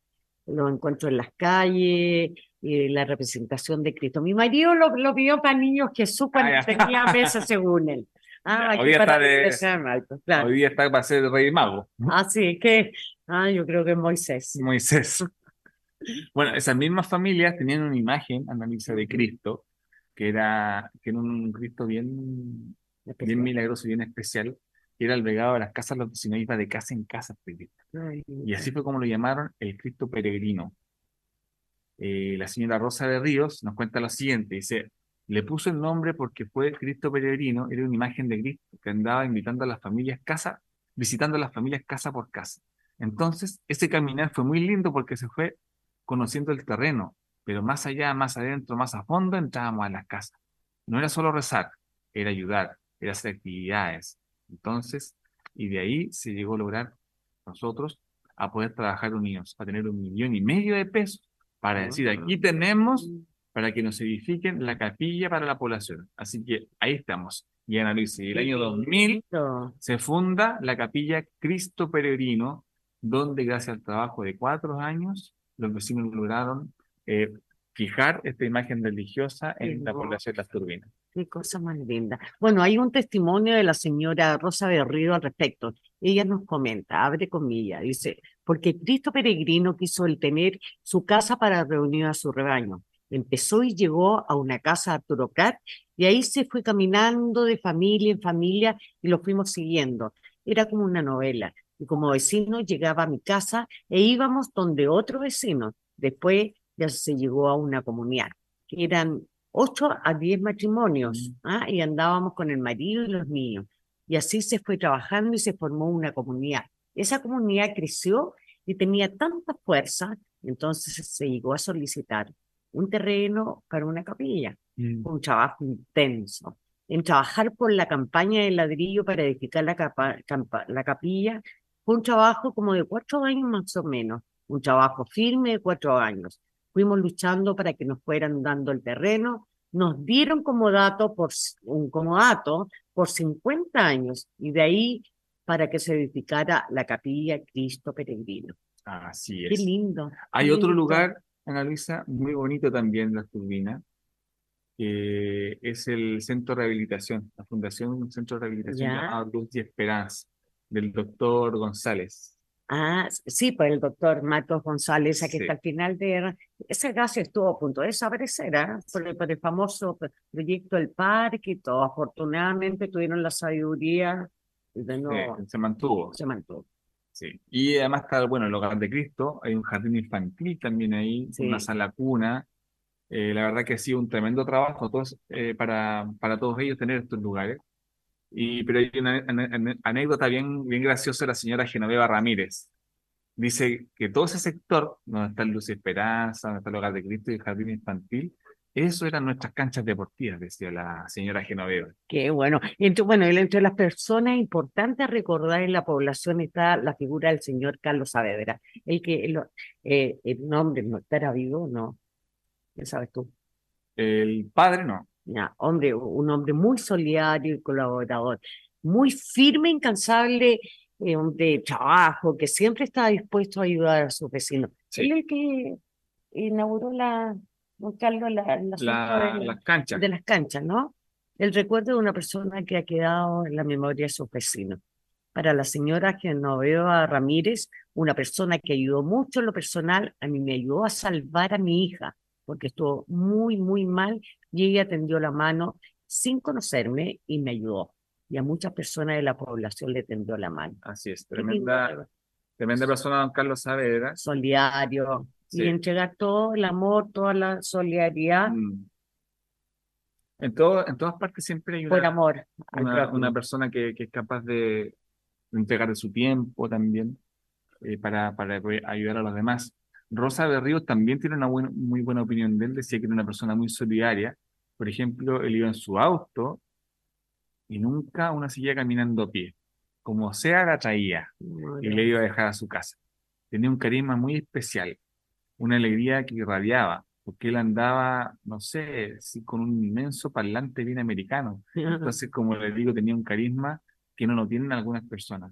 Speaker 3: Los encuentros en las calles, y la representación de Cristo. Mi marido lo, lo vio para niños que cuando ah, tenía mesa según él.
Speaker 4: Ah, hoy, día está de, hoy día está para ser rey mago.
Speaker 3: Ah, sí, que ah, yo creo que Moisés.
Speaker 4: Moisés. Bueno, esas mismas familias tenían una imagen, Annalisa, de Cristo, que era, que era un Cristo bien, bien milagroso y bien especial, era albergado a las casas, los vecinos iba de casa en casa. y así fue como lo llamaron el Cristo peregrino. Eh, la señora Rosa de Ríos nos cuenta lo siguiente, dice, le puso el nombre porque fue Cristo peregrino, era una imagen de Cristo que andaba invitando a las familias casa, visitando a las familias casa por casa. Entonces, ese caminar fue muy lindo porque se fue conociendo el terreno, pero más allá, más adentro, más a fondo, entrábamos a las casas. No era solo rezar, era ayudar, era hacer actividades. Entonces, y de ahí se llegó a lograr nosotros a poder trabajar unidos, a tener un millón y medio de pesos para decir, aquí tenemos para que nos edifiquen la capilla para la población. Así que ahí estamos. Y Ana Luisa, el año 2000 se funda la capilla Cristo Peregrino, donde gracias al trabajo de cuatro años, los vecinos lograron eh, fijar esta imagen religiosa en la población de las turbinas.
Speaker 3: Qué cosa más linda. Bueno, hay un testimonio de la señora Rosa Berrido al respecto. Ella nos comenta, abre comillas, dice, porque Cristo peregrino quiso el tener su casa para reunir a su rebaño. Empezó y llegó a una casa Arturo y ahí se fue caminando de familia en familia y lo fuimos siguiendo. Era como una novela. Y como vecino llegaba a mi casa e íbamos donde otro vecino. Después ya se llegó a una comunidad, eran ocho a diez matrimonios, mm. ¿ah? y andábamos con el marido y los niños. Y así se fue trabajando y se formó una comunidad. Esa comunidad creció y tenía tanta fuerza, entonces se llegó a solicitar un terreno para una capilla, mm. un trabajo intenso. En trabajar por la campaña de ladrillo para edificar la, la capilla, fue un trabajo como de cuatro años más o menos, un trabajo firme de cuatro años fuimos luchando para que nos fueran dando el terreno, nos dieron como dato por un como dato por 50 años y de ahí para que se edificara la capilla Cristo Peregrino.
Speaker 4: Así es.
Speaker 3: Qué lindo.
Speaker 4: Hay otro lugar, Ana Luisa, muy bonito también, la turbina, que es el Centro de Rehabilitación, la Fundación Centro de Rehabilitación Luz y Esperanza, del doctor González.
Speaker 3: Ah, sí, pues el doctor Matos González, que está al final de... Ese gas estuvo a punto de desaparecer, ¿eh? por, el, famoso proyecto del parque y todo. Afortunadamente tuvieron la sabiduría de no...
Speaker 4: se mantuvo.
Speaker 3: Se mantuvo.
Speaker 4: Sí. Y además está, bueno, el Hogar de Cristo, hay un jardín infantil también ahí, una sala cuna. Eh, la verdad que ha sido un tremendo trabajo todos, eh, para, para todos ellos tener estos lugares. Y, pero hay una, anécdota bien, bien graciosa de la señora Genoveva Ramírez. Dice que todo ese sector, donde está Luz y Esperanza, donde está el Hogar de Cristo y el Jardín Infantil, eso eran nuestras canchas deportivas, decía la señora Genoveva.
Speaker 3: Qué bueno. Entre, bueno, entre las personas importantes a recordar en la población está la figura del señor Carlos Saavedra. El que el, eh, el nombre no estará vivo, ¿no? ¿Qué sabes tú?
Speaker 4: El padre no
Speaker 3: hombre, un hombre muy solidario y colaborador, muy firme, incansable, eh, de trabajo, que siempre estaba dispuesto a ayudar a sus vecinos. Él es el que inauguró la, Carlos, la,
Speaker 4: la, las canchas.
Speaker 3: De las canchas, ¿no? El recuerdo de una persona que ha quedado en la memoria de sus vecinos. Para la señora Genoveva Ramírez, una persona que ayudó mucho en lo personal, a mí me ayudó a salvar a mi hija, porque estuvo muy, muy mal y ella tendió la mano sin conocerme y me ayudó. Y a muchas personas de la población le tendió la mano.
Speaker 4: Así es, tremenda, tremenda persona, don Carlos Saavedra.
Speaker 3: Solidario. Y entregar todo el amor, toda la solidaridad. Mm.
Speaker 4: En, todo, en todas partes siempre hay
Speaker 3: Por
Speaker 4: una,
Speaker 3: amor al
Speaker 4: una, persona que, que es capaz de, de entregar de su tiempo también eh, para, para ayudar a los demás. Rosa Berríos también tiene una buen- muy buena opinión de él, decía que era una persona muy solidaria. Por ejemplo, él iba en su auto y nunca una silla caminando a pie. Como sea, la traía y le iba a dejar a su casa. Tenía un carisma muy especial, una alegría que irradiaba, porque él andaba, no sé, sí, con un inmenso parlante bien americano. Entonces, como les digo, tenía un carisma que no lo tienen algunas personas.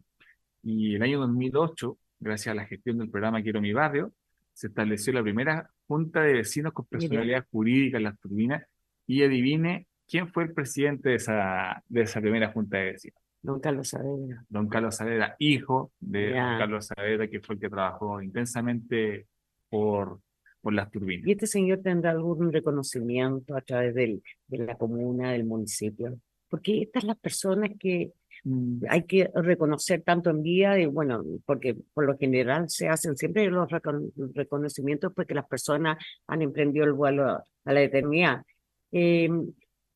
Speaker 4: Y el año 2008, gracias a la gestión del programa Quiero mi barrio, se estableció la primera junta de vecinos con
Speaker 3: Mira.
Speaker 4: personalidad jurídica en las turbinas. Y adivine quién fue el presidente de esa, de esa primera junta de vecinos.
Speaker 3: Nunca lo sabía.
Speaker 4: Don Carlos Saavedra, hijo de don Carlos Saavedra, que fue el que trabajó intensamente por, por las turbinas.
Speaker 3: ¿Y este señor tendrá algún reconocimiento a través del, de la comuna, del municipio? Porque estas las personas que hay que reconocer tanto en vida, y bueno, porque por lo general se hacen siempre los recon- reconocimientos porque las personas han emprendido el vuelo a, la eternidad. Eh,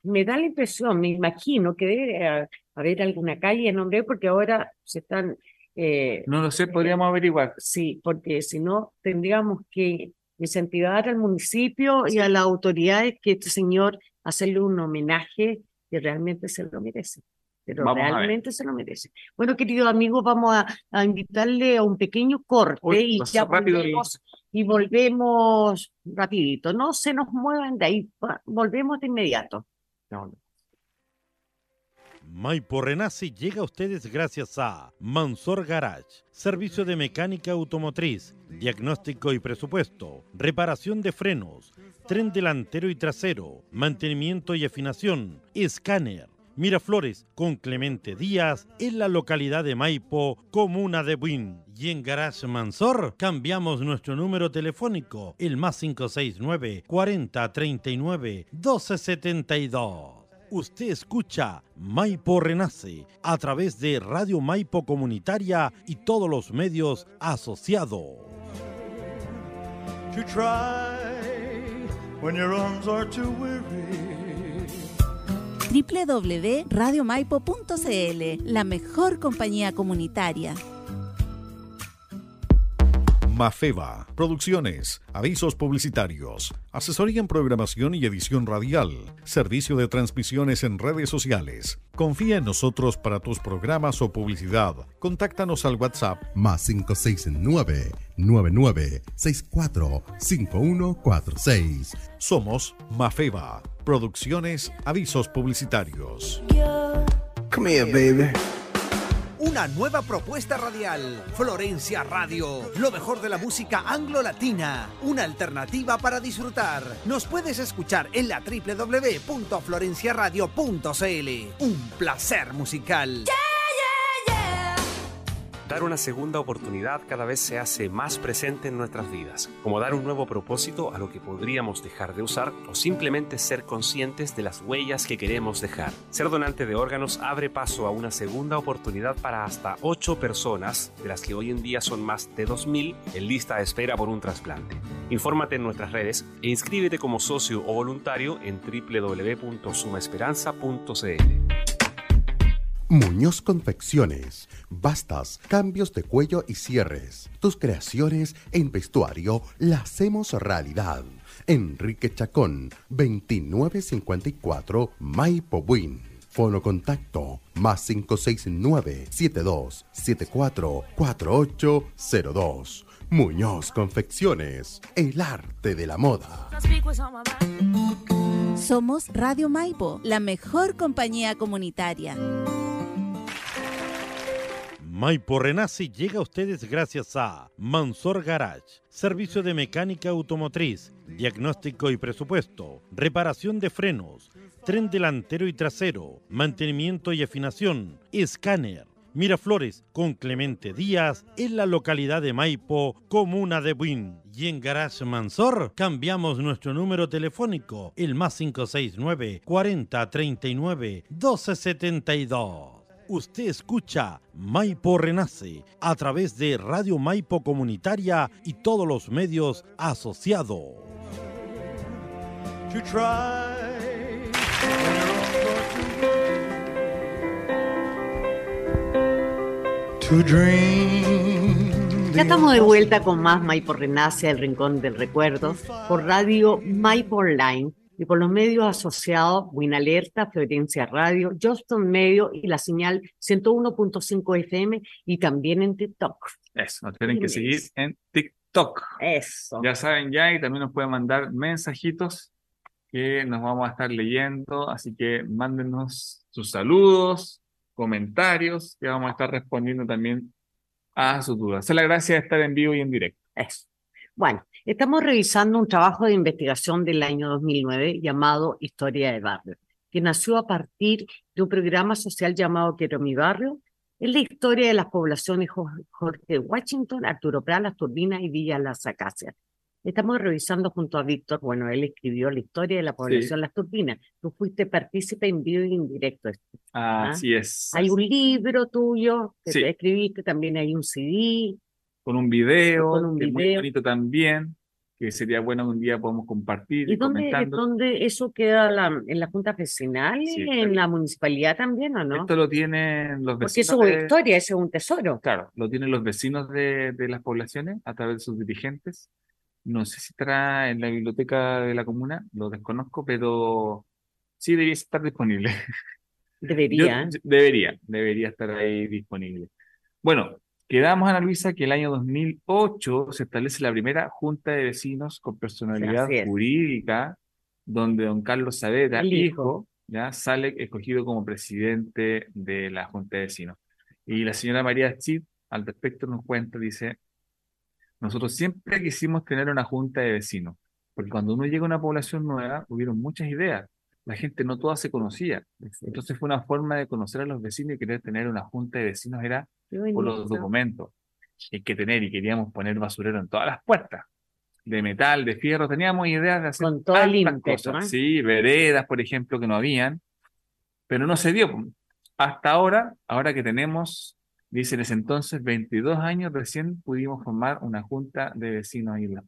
Speaker 3: me da la impresión, me imagino que debe eh, haber alguna calle en nombre, porque ahora se están eh,
Speaker 4: No lo sé, podríamos averiguar.
Speaker 3: Sí, porque si no, tendríamos que incentivar al municipio y a las autoridades que este señor hacerle un homenaje que realmente se lo merece. Pero
Speaker 4: Vamos
Speaker 3: realmente se lo merece. Bueno, queridos amigos, vamos a, a invitarle a un pequeño corte
Speaker 4: Uy,
Speaker 3: y ya volvemos, y volvemos rapidito. No se nos muevan de ahí, va- volvemos de inmediato.
Speaker 4: No,
Speaker 2: Maipo Renace llega a ustedes gracias a Mansor Garage, servicio de mecánica automotriz, diagnóstico y presupuesto, reparación de frenos, tren delantero y trasero, mantenimiento y afinación, escáner. Miraflores con Clemente Díaz en la localidad de Maipo, comuna de Buin. Y en Garage Mansor cambiamos nuestro número telefónico, el más 569 40 39 1272. Usted escucha Maipo Renace a través de Radio Maipo Comunitaria y todos los medios asociados.
Speaker 5: www.radiomaipo.cl, la mejor compañía comunitaria.
Speaker 1: Mafeva, producciones, avisos publicitarios, asesoría en programación y edición radial, servicio de transmisiones en redes sociales. Confía en nosotros para tus programas o publicidad. Contáctanos al WhatsApp
Speaker 6: más 569 9964 5146.
Speaker 1: Somos Mafeva, producciones, avisos publicitarios.
Speaker 7: Come here, baby.
Speaker 8: Una nueva propuesta radial. Florencia Radio. Lo mejor de la música anglo-latina. Una alternativa para disfrutar. Nos puedes escuchar en la www.florenciaradio.cl. Un placer musical.
Speaker 9: Dar una segunda oportunidad cada vez se hace más presente en nuestras vidas, como dar un nuevo propósito a lo que podríamos dejar de usar o simplemente ser conscientes de las huellas que queremos dejar. Ser donante de órganos abre paso a una segunda oportunidad para hasta 8 personas, de las que hoy en día son más de 2.000 en lista de espera por un trasplante. Infórmate en nuestras redes e inscríbete como socio o voluntario en www.sumaesperanza.cl.
Speaker 6: Muñoz Confecciones. Bastas, cambios de cuello y cierres. Tus creaciones en vestuario las hacemos realidad. Enrique Chacón, 2954 Maipo Buin. Fono contacto más 569 7274 4802. Muñoz Confecciones, el arte de la moda.
Speaker 5: Somos Radio Maipo, la mejor compañía comunitaria.
Speaker 2: Maipo Renace llega a ustedes gracias a Mansor Garage, servicio de mecánica automotriz, diagnóstico y presupuesto, reparación de frenos, tren delantero y trasero, mantenimiento y afinación, escáner. Miraflores con Clemente Díaz en la localidad de Maipo, comuna de Buin. Y en Garage Mansor cambiamos nuestro número telefónico, el más 569 40 39 1272 usted escucha Maipo Renace a través de Radio Maipo Comunitaria y todos los medios asociados.
Speaker 3: Ya estamos de vuelta con más Maipo Renace, al Rincón del Recuerdo, por Radio Maipo Online y por los medios asociados Win Alerta, Florencia Radio, Justin Medio y la señal 101.5 FM y también en TikTok.
Speaker 4: Eso, nos tienen que seguir en TikTok.
Speaker 3: Eso.
Speaker 4: Ya saben ya y también nos pueden mandar mensajitos que nos vamos a estar leyendo, así que mándenos sus saludos, comentarios, que vamos a estar respondiendo también a sus dudas. Es la gracia de estar en vivo y en directo.
Speaker 3: Eso. Bueno, estamos revisando un trabajo de investigación del año 2009 llamado Historia de Barrio, que nació a partir de un programa social llamado Quiero mi barrio, es la historia de las poblaciones Jorge Washington, Arturo Prat, Las Turbinas y Villa Las Acacias. Estamos revisando junto a Víctor, bueno, él escribió la historia de la población Las Turbinas. Tú fuiste partícipe en vivo y en directo. ¿ah?
Speaker 4: Así es.
Speaker 3: Hay un libro tuyo que te escribiste, también hay un CD.
Speaker 4: Con un video,
Speaker 3: Con un
Speaker 4: que es muy
Speaker 3: video.
Speaker 4: bonito también, que sería bueno que un día podamos compartir
Speaker 3: ¿Y
Speaker 4: y
Speaker 3: dónde, dónde eso queda la- en la Junta Vecinal,
Speaker 4: Sí,
Speaker 3: en la municipalidad también o no?
Speaker 4: Esto lo tienen los
Speaker 3: Porque
Speaker 4: vecinos.
Speaker 3: eso es
Speaker 4: de-
Speaker 3: historia, eso es un tesoro.
Speaker 4: Claro, lo tienen los vecinos de, de las poblaciones a través de sus dirigentes. No sé si estará en la biblioteca de la comuna, lo desconozco, pero sí debería estar disponible.
Speaker 3: Debería.
Speaker 4: Yo- debería, debería estar ahí disponible. Bueno, quedamos, Ana Luisa, que el año 2008 se establece la primera junta de vecinos con personalidad jurídica, donde don Carlos Saavedra,
Speaker 3: hijo.
Speaker 4: hijo, ya sale escogido como presidente de la junta de vecinos. Y la señora María Chit, al respecto, nos cuenta, dice, nosotros siempre quisimos tener una junta de vecinos, porque cuando uno llega a una población nueva, hubieron muchas ideas. La gente no toda se conocía. Entonces fue una forma de conocer a los vecinos y querer tener una junta de vecinos era por los documentos. Hay que tener y queríamos poner basurero en todas las puertas. De metal, de fierro, teníamos ideas de hacer
Speaker 3: Con todo ímpetu,
Speaker 4: cosas.
Speaker 3: ¿eh?
Speaker 4: Sí, veredas, por ejemplo, que no habían, pero no se dio. Hasta ahora, ahora que tenemos, dice en ese entonces, 22 años, recién pudimos formar una junta de vecinos ahí en las.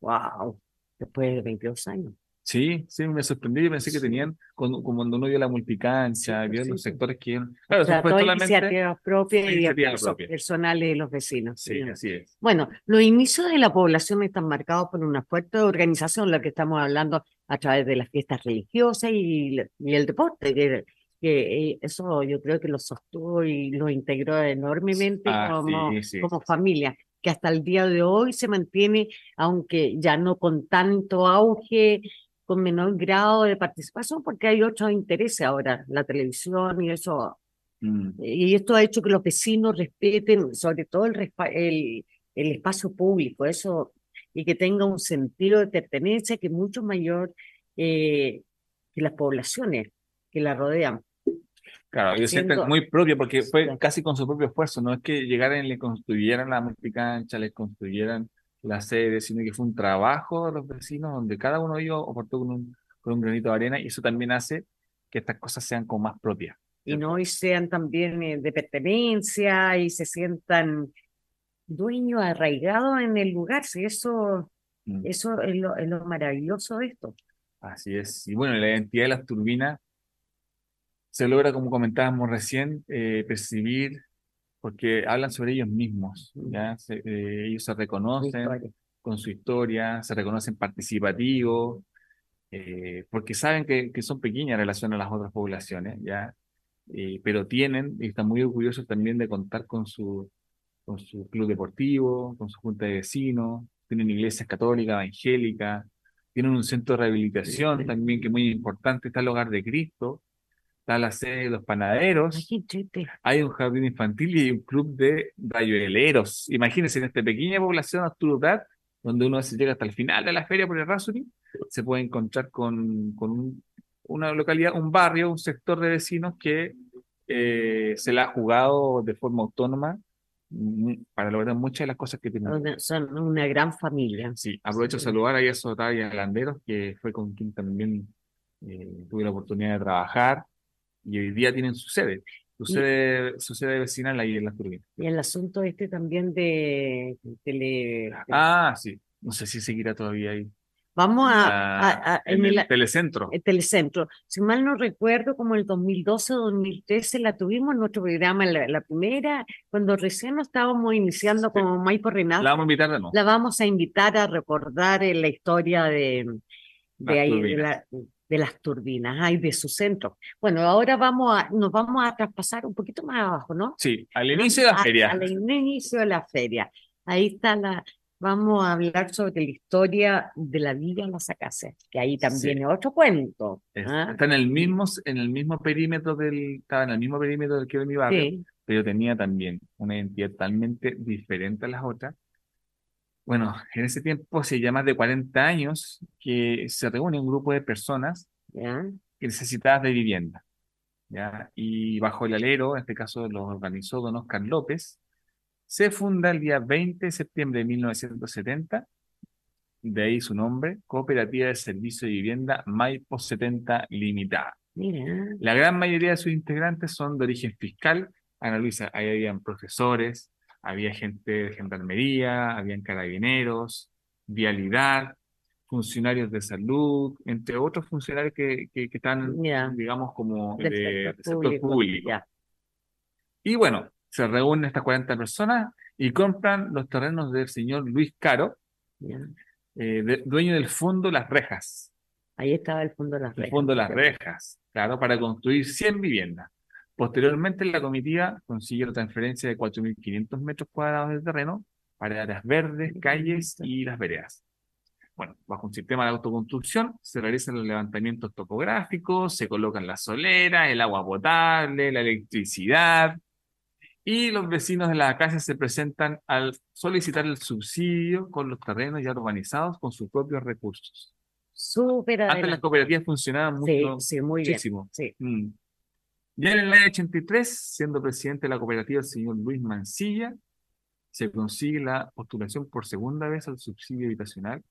Speaker 3: Wow, después de 22 años.
Speaker 4: Sí, sí, me sorprendió. Yo pensé que tenían, cuando, como cuando uno vio la multicancha, vio los sectores que... Claro,
Speaker 3: O sea, iniciativas propias y
Speaker 4: Iniciativa
Speaker 3: esfuerzos
Speaker 4: propia.
Speaker 3: personales de los vecinos.
Speaker 4: Sí, así es.
Speaker 3: Bueno, los inicios de la población están marcados por una fuerte organización, la que estamos hablando a través de las fiestas religiosas y, y el deporte, que, que, eso yo creo que lo sostuvo y lo integró enormemente
Speaker 4: Ah,
Speaker 3: como,
Speaker 4: sí, sí.
Speaker 3: como familia, que hasta el día de hoy se mantiene, aunque ya no con tanto auge, con menor grado de participación, porque hay otros intereses ahora, la televisión y eso
Speaker 4: Mm.
Speaker 3: y esto ha hecho que los vecinos respeten sobre todo el, el, el espacio público, eso, y que tenga un sentido de pertenencia que es mucho mayor eh, que las poblaciones que la rodean.
Speaker 4: Claro, ellos sienten muy propio porque fue casi con su propio esfuerzo, no es que llegaran y le construyeran la multicancha, le construyeran la sede, sino que fue un trabajo de los vecinos donde cada uno de ellos aportó con un, con un granito de arena y eso también hace que estas cosas sean como más propias.
Speaker 3: y no y sean también eh, de pertenencia y se sientan dueños, arraigados en el lugar. Sí, eso,
Speaker 4: Mm.
Speaker 3: eso es lo, es lo maravilloso de esto.
Speaker 4: Así es. Y bueno, la identidad de las turbinas se logra, como comentábamos recién, eh, percibir porque hablan sobre ellos mismos, ¿ya? Se- eh, ellos se reconocen
Speaker 3: historia.
Speaker 4: con su historia, se reconocen participativos, eh, porque saben que, que son pequeñas en relación a las otras poblaciones, ¿ya? Eh, pero tienen, y están muy orgullosos también de contar con su, con su club deportivo, con su junta de vecinos, tienen iglesias católicas, evangélicas, tienen un centro de rehabilitación también que es muy importante, está el Hogar de Cristo, está la sede de los panaderos, hay un jardín infantil y hay un club de rayueleros. Imagínense en esta pequeña población donde uno se llega hasta el final de la feria por el Rasuri, se puede encontrar con, con un- una localidad, un barrio, un sector de vecinos que eh, se la ha jugado de forma autónoma mm, para lograr muchas de las cosas que tienen.
Speaker 3: Son una gran familia.
Speaker 4: Sí, aprovecho de saludar ahí a Soraya Landeros, que fue con quien también eh, tuve la oportunidad de trabajar y hoy día tienen su sede, su
Speaker 3: Y-
Speaker 4: sede, su sede vecinal ahí en Las Turbinas.
Speaker 3: Y el asunto este también de tele...
Speaker 4: Ah, sí, no sé si seguirá todavía ahí.
Speaker 3: Vamos a, a- a-
Speaker 4: en
Speaker 3: en
Speaker 4: el
Speaker 3: el,
Speaker 4: telecentro.
Speaker 3: el Telecentro. Si mal no recuerdo, como el 2012 o 2013 la tuvimos en nuestro programa, la, la primera, cuando recién nos estábamos iniciando como Maipo Renato.
Speaker 4: La vamos a invitar de nuevo.
Speaker 3: La vamos a invitar a recordar eh, la historia de, de, ahí, de, la- de las turbinas ah, y de su centro. Bueno, ahora vamos a, nos vamos a traspasar un poquito más abajo, ¿no?
Speaker 4: Sí, al inicio de la feria.
Speaker 3: Al inicio de la feria. Ahí está la, vamos a hablar sobre la historia de la Villa Las Acacias, que ahí también
Speaker 4: Sí.
Speaker 3: es otro cuento.
Speaker 4: Es-
Speaker 3: ¿ah?
Speaker 4: Está en el mismo, en el mismo perímetro del, estaba en el mismo perímetro del que de mi barrio,
Speaker 3: Sí,
Speaker 4: pero tenía también una identidad totalmente diferente a las otras. Bueno, en ese tiempo, se llama de 40 años, que se reúne un grupo de personas necesitadas de vivienda. ¿ya? Y bajo el alero, en este caso lo organizó don Oscar López, se funda el día 20 de septiembre de 1970, de ahí su nombre, Cooperativa de Servicio de Vivienda Maipo 70 Limitada.
Speaker 3: mira,
Speaker 4: La gran mayoría de sus integrantes son de origen fiscal. Ana Luisa, ahí habían profesores, había gente de gendarmería, habían carabineros, vialidad, funcionarios de salud, entre otros funcionarios que, que, que están, digamos, como
Speaker 3: del
Speaker 4: de,
Speaker 3: sector público.
Speaker 4: Y bueno, se reúnen estas 40 personas y compran los terrenos del señor Luis Caro, eh, de- dueño del fondo Las Rejas.
Speaker 3: Ahí estaba el fondo las
Speaker 4: El
Speaker 3: rejas.
Speaker 4: fondo de las rejas, claro, para construir 100 viviendas. Posteriormente, la comitiva consiguió la transferencia de 4.500 metros cuadrados de terreno para áreas verdes, calles y las veredas. Bueno, bajo un sistema de autoconstrucción se realizan los levantamientos topográficos, se colocan las soleras, el agua potable, la electricidad, y los vecinos de la casa se presentan al solicitar el subsidio con los terrenos ya urbanizados con sus propios recursos.
Speaker 3: Súper
Speaker 4: Antes las
Speaker 3: adelante.
Speaker 4: cooperativas funcionaban
Speaker 3: Sí,
Speaker 4: mucho,
Speaker 3: sí, muy bien.
Speaker 4: muchísimo.
Speaker 3: Sí.
Speaker 4: Mm. Ya en el año 83, siendo presidente de la cooperativa el señor Luis Mancilla, se consigue la postulación por segunda vez al subsidio habitacional,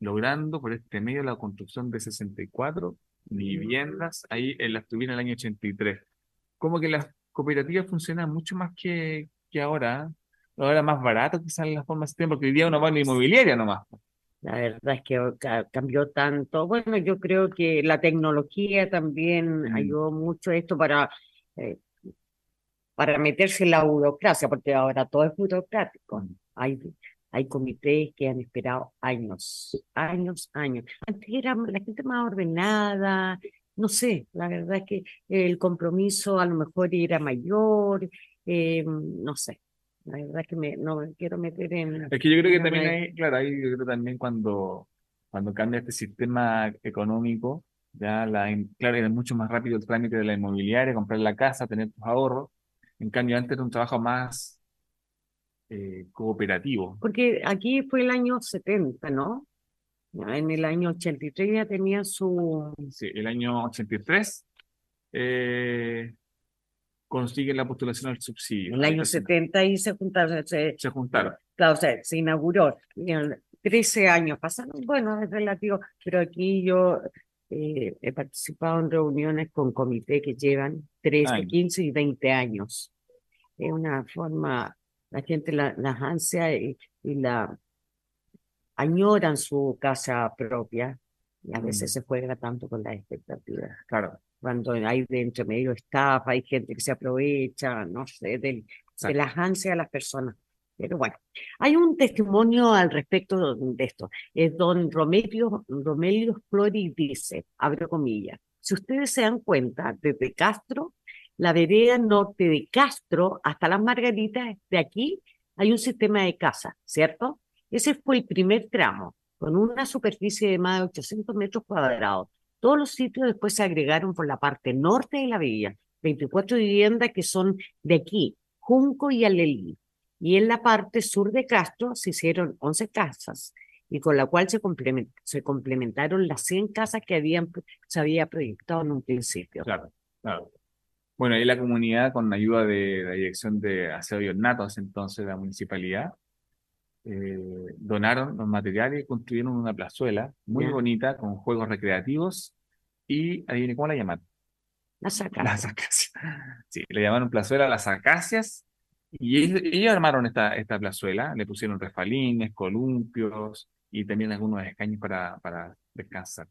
Speaker 4: logrando por este medio la construcción de 64 viviendas ahí en las turbinas del año 83. Como que las cooperativas funcionan mucho más que, que ahora. ¿eh? Ahora más barato quizás en la forma de sistema, porque hoy día uno va a la inmobiliaria nomás.
Speaker 3: La verdad es que ca- cambió tanto. Bueno, yo creo que la tecnología también
Speaker 4: Mm.
Speaker 3: ayudó mucho esto para, eh, para meterse en la burocracia, porque ahora todo es burocrático.
Speaker 4: Mm.
Speaker 3: Hay, hay comités que han esperado años, años, años. Antes era la gente más ordenada, no sé, la verdad es que el compromiso a lo mejor era mayor, eh, no sé. La verdad es que me, no me quiero meter en...
Speaker 4: Es que yo creo que también hay, claro, ahí yo creo también cuando, cuando cambia este sistema económico, ya la, claro, es mucho más rápido el trámite de la inmobiliaria, comprar la casa, tener tus ahorros. En cambio, antes era un trabajo más eh, cooperativo.
Speaker 3: Porque aquí fue el año 70, ¿no? En el año 83 ya tenía su...
Speaker 4: Sí, el año 83 eh, consigue la postulación al subsidio.
Speaker 3: En el año
Speaker 4: habitacional.
Speaker 3: 70 y se juntaron, se,
Speaker 4: Se juntaron.
Speaker 3: claro, se, se inauguró. Y en 13 años pasaron, bueno, es relativo, pero aquí yo eh, he participado en reuniones con comités que llevan 13,
Speaker 4: Años.
Speaker 3: 15 y 20 años. Es una forma, la gente la, las ansia y, y la añoran su casa propia y a veces
Speaker 4: Mm.
Speaker 3: se juega tanto con las expectativas.
Speaker 4: Claro.
Speaker 3: Cuando hay de entre medio estafa, hay gente que se aprovecha, no sé, del- de las ansias de las personas. Pero bueno, hay un testimonio al respecto de esto. Es don Romelio, Romelio Flori dice, abro comillas, si ustedes se dan cuenta, desde Castro, la vereda norte de Castro hasta las Margaritas, de aquí hay un sistema de casa, ¿cierto? Ese fue el primer tramo, con una superficie de más de 800 metros cuadrados. Todos los sitios después se agregaron por la parte norte de la villa, 24 viviendas que son de aquí, Junco y Alelí. Y en la parte sur de Castro se hicieron 11 casas, y con la cual se, complemen- se complementaron las 100 casas que habían, se había proyectado en un principio.
Speaker 4: Claro, claro. Bueno, ahí la comunidad, con la ayuda de la Dirección de Aseo y Ornatos, entonces la municipalidad, eh, donaron los materiales y construyeron una plazuela muy bonita con juegos recreativos y, adivine cómo la llamaron.
Speaker 3: Las
Speaker 4: acacias. Sí, le llamaron plazuela las acacias y ellos, armaron esta, esta plazuela, le pusieron refalines, columpios, y también algunos escaños para, para descansar.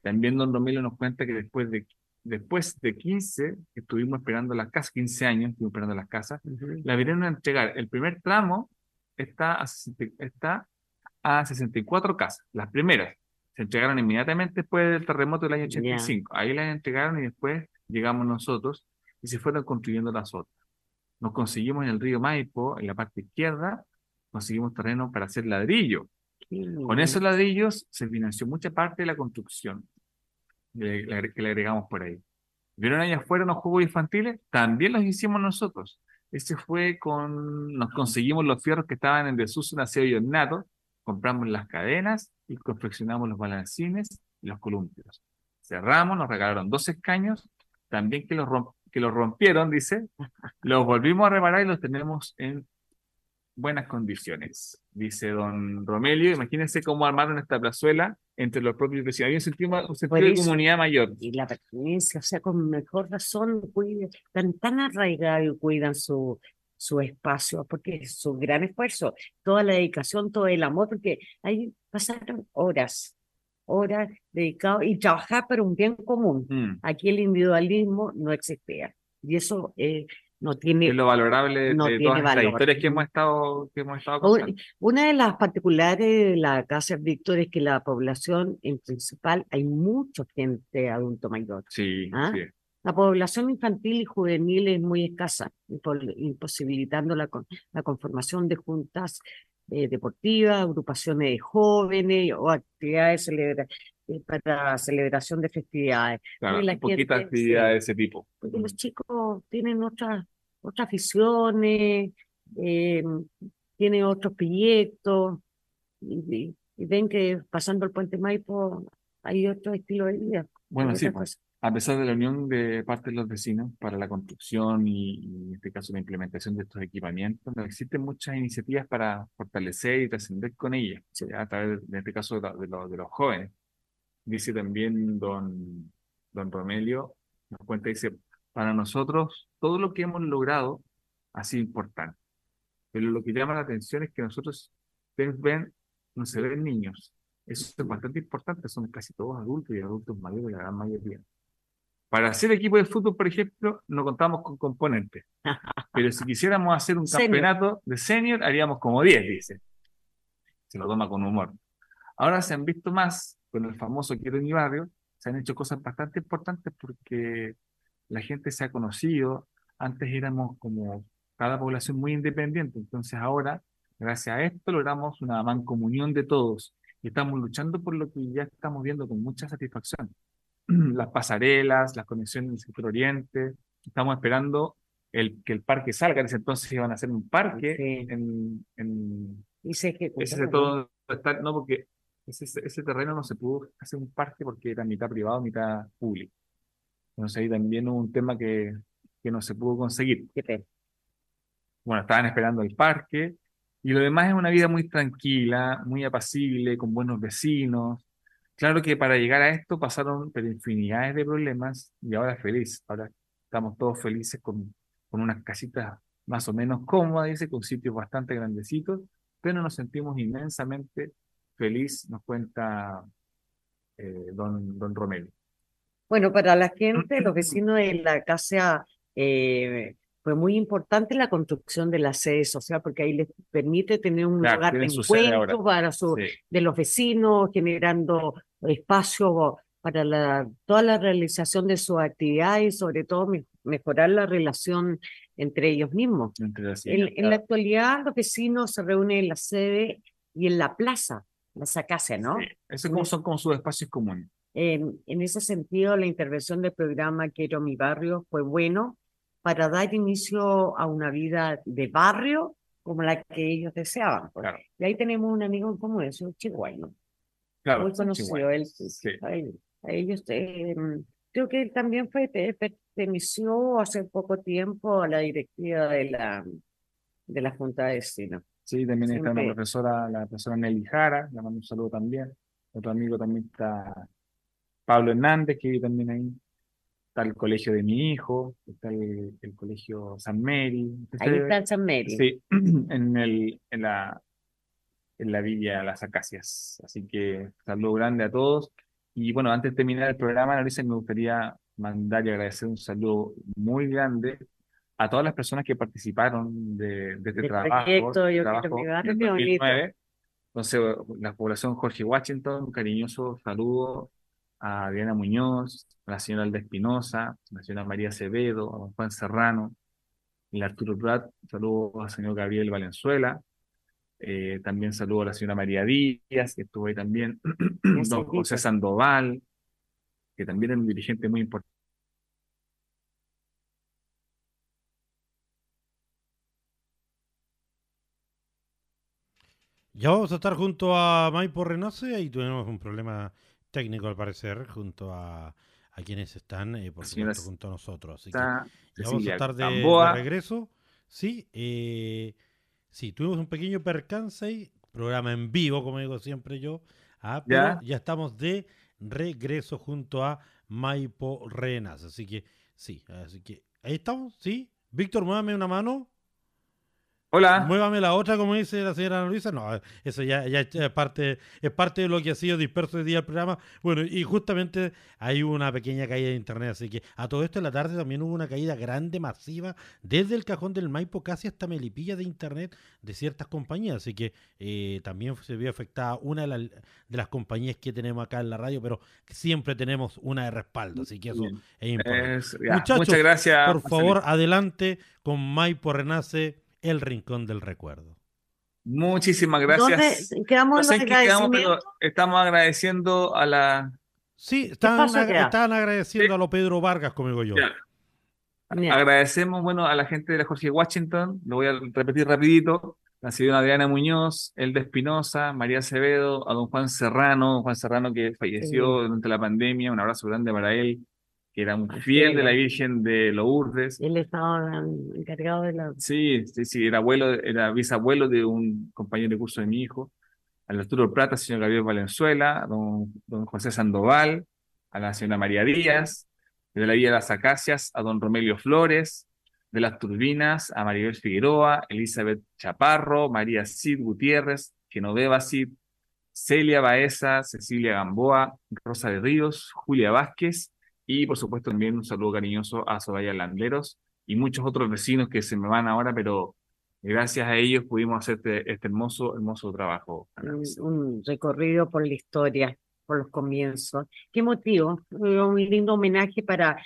Speaker 4: También don Romelio nos cuenta que después de, después de 15, que estuvimos esperando las casas, 15 años estuvimos esperando las casas, la vinieron a entregar. El primer tramo está a, 60 está a 64 casas, las primeras. Se entregaron inmediatamente después del terremoto del año 85. Ahí las entregaron y después llegamos nosotros y se fueron construyendo las otras. Nos conseguimos en el río Maipo, en la parte izquierda, conseguimos terreno para hacer ladrillo. Con esos ladrillos se financió mucha parte de la construcción que le agregamos por ahí. ¿Vieron allá afuera los juegos infantiles? También los hicimos nosotros. Ese fue con, nos conseguimos los fierros que estaban en desuso en acero y nato, compramos las cadenas y confeccionamos los balancines y los columpios. Cerramos, nos regalaron dos escaños, también que los, que los rompieron, dice, los volvimos a reparar y los tenemos en buenas condiciones, dice don Romelio. Imagínense cómo armaron esta plazuela entre los propios vecinos. Había un sentido, un sentido de comunidad mayor.
Speaker 3: Y la pertenencia, o sea, con mejor razón, cuiden, están tan arraigados y cuidan su, su espacio, porque es su gran esfuerzo, toda la dedicación, todo el amor, porque ahí pasaron horas, horas dedicados y trabajar para un bien común. Mm. Aquí el individualismo no existía. Y eso eh, no tiene,
Speaker 4: es lo valorable de todas las historias que hemos estado, que hemos estado
Speaker 3: contando. Una de las particulares de la Casa Víctor es que la población en principal hay mucha gente adulto mayor.
Speaker 4: Sí,
Speaker 3: ¿ah?
Speaker 4: sí.
Speaker 3: La población infantil y juvenil es muy escasa, imposibilitando la, la conformación de juntas eh, deportivas, agrupaciones de jóvenes o actividades eh, para celebración de festividades.
Speaker 4: Claro, poquitas actividades de ese tipo.
Speaker 3: Porque los chicos tienen otras, otras aficiones, eh, tienen otros proyectos, y, ven que pasando el puente Maipo hay otro estilo de vida.
Speaker 4: Bueno, sí, pues, a pesar de la unión de parte de los vecinos para la construcción y, en este caso la implementación de estos equipamientos, existen muchas iniciativas para fortalecer y trascender con ellas, a través, en este caso, de, de los jóvenes dice también don, don Romelio, nos cuenta, dice, para nosotros todo lo que hemos logrado ha sido importante, pero lo que llama la atención es que nosotros, ustedes ven, no se ven niños, eso es bastante importante, son casi todos adultos y adultos mayores, la gran mayoría. Para hacer equipo de fútbol, por ejemplo, no contamos con componentes. Pero si quisiéramos hacer un campeonato de senior, haríamos como 10, dice. Se lo toma con humor. Ahora se han visto más con el famoso Quiero mi barrio, se han hecho cosas bastante importantes porque la gente se ha conocido. Antes éramos como cada población muy independiente, entonces ahora, gracias a esto, logramos una mancomunión de todos. Y estamos luchando por lo que ya estamos viendo con mucha satisfacción. Las pasarelas, las conexiones del sector oriente, estamos esperando el, que el parque salga, ese entonces iban a hacer un parque en, en,
Speaker 3: y se
Speaker 4: ese todo no porque ese, terreno no se pudo hacer un parque porque era mitad privado, mitad público. Entonces ahí también hubo un tema que, que no se pudo conseguir. Bueno, estaban esperando el parque y lo demás es una vida muy tranquila, muy apacible, con buenos vecinos. Claro que para llegar a esto pasaron pero infinidades de problemas y ahora feliz. Ahora estamos todos felices con, con unas casitas más o menos cómodas, dice, con sitios bastante grandecitos, pero nos sentimos inmensamente feliz, nos cuenta eh, don, don Romero.
Speaker 3: Bueno, para la gente, los vecinos de la casa, eh, fue muy importante la construcción de la sede social, porque ahí les permite tener un lugar de encuentro para su, de los vecinos, generando espacio para la, toda la realización de sus actividades y sobre todo mejorar la relación entre ellos mismos. en, la actualidad los vecinos se reúnen en la sede y en la plaza esa casa, ¿no?
Speaker 4: Sí. como son como sus espacios comunes.
Speaker 3: en ese sentido, la intervención del programa Quiero mi barrio fue bueno para dar inicio a una vida de barrio como la que ellos deseaban. Claro. Y ahí tenemos un amigo en común, es un chihuahua. Claro, Muy conocido él. Sí. A, ellos, eh, creo que él también fue, perteneció hace poco tiempo a la directiva de la, de la Junta de Destino.
Speaker 4: Sí, también está la profesora, la profesora Nelly Jara, le mando un saludo también. Otro amigo también está Pablo Hernández, que vive también ahí. Está el colegio de mi hijo, está el, colegio San Mary.
Speaker 3: ahí está San Mary.
Speaker 4: Sí, en, el, en, la, en la Villa Las Acacias. Así que saludo grande a todos. Y bueno, antes de terminar el programa, Larissa, me gustaría mandar y agradecer un saludo muy grande a todas las personas que participaron de, de este
Speaker 3: De
Speaker 4: trabajo,
Speaker 3: proyecto, Yo
Speaker 4: trabajo
Speaker 3: Mi
Speaker 4: en
Speaker 3: Barrio,
Speaker 4: el
Speaker 3: qué bonito.
Speaker 4: 2009. Entonces, la población Jorge Washington, un cariñoso saludo a Diana Muñoz, a la señora Alda Espinosa, a la señora María Acevedo, a don Juan Serrano, a Arturo Prat, saludo al señor Gabriel Valenzuela, eh, también saludo a la señora María Díaz, que estuvo ahí también, don José Sandoval, que también es un dirigente muy importante.
Speaker 2: Ya vamos a estar junto a Maipo Renace, ahí tuvimos un problema técnico al parecer, junto a, a quienes están, eh, por supuesto, junto a nosotros. Así que ya vamos a estar de, de regreso. Sí, eh, sí, tuvimos un pequeño percance programa en vivo, como digo siempre yo, ah, pero
Speaker 4: Ya.
Speaker 2: ya estamos de regreso junto a Maipo Renace. Así que, sí, así que ahí estamos, sí. Víctor, muévame una mano.
Speaker 4: Hola.
Speaker 2: Muévame la otra, como dice la señora Luisa. No, eso ya, ya es, parte, es parte de lo que ha sido disperso hoy día el programa. Bueno, y justamente hay una pequeña caída de internet, así que a todo esto en la tarde también hubo una caída grande, masiva, desde el cajón del Maipo casi hasta Melipilla de internet de ciertas compañías. Así que eh, también se vio afectada una de, las- de las compañías que tenemos acá en la radio, pero siempre tenemos una de respaldo, así que eso
Speaker 4: Bien.
Speaker 2: es importante.
Speaker 4: Es-
Speaker 2: Muchachos,
Speaker 4: muchas gracias,
Speaker 2: por favor, adelante con Maipo Renace, el rincón del recuerdo.
Speaker 4: Muchísimas gracias.
Speaker 3: ¿Dónde quedamos
Speaker 4: No
Speaker 3: los
Speaker 4: sé en qué quedamos, pero estamos agradeciendo a la...
Speaker 2: Sí, ag-
Speaker 3: acá?
Speaker 2: estaban agradeciendo a lo Pedro Vargas, como digo yo.
Speaker 4: Ya.
Speaker 3: Ya.
Speaker 4: Agradecemos, bueno, a la gente de la Jorge Washington, lo voy a repetir rapidito, la señora Adriana Muñoz, Elda Espinosa, María Acevedo, a don Juan Serrano, don Juan Serrano que falleció
Speaker 3: Sí.
Speaker 4: durante la pandemia, un abrazo grande para él, que era un fiel de la Virgen de Lourdes.
Speaker 3: Él estaba encargado de la...
Speaker 4: Sí, sí, sí, era abuelo, era bisabuelo de un compañero de curso de mi hijo, al Arturo Plata, señor Gabriel Valenzuela, don, don José Sandoval, a la señora María Díaz, de la Villa de las Acacias, a don Romelio Flores, de las Turbinas, a Maribel Figueroa, Elizabeth Chaparro, María Cid Gutiérrez, Genoveva Cid, Celia Baeza, Cecilia Gamboa, Rosa de Ríos, Julia Vázquez, y por supuesto también un saludo cariñoso a Soraya Landeros y muchos otros vecinos que se me van ahora, pero gracias a ellos pudimos hacer este, este hermoso, hermoso trabajo.
Speaker 3: un, un recorrido por la historia, por los comienzos. Qué motivo, un lindo homenaje para,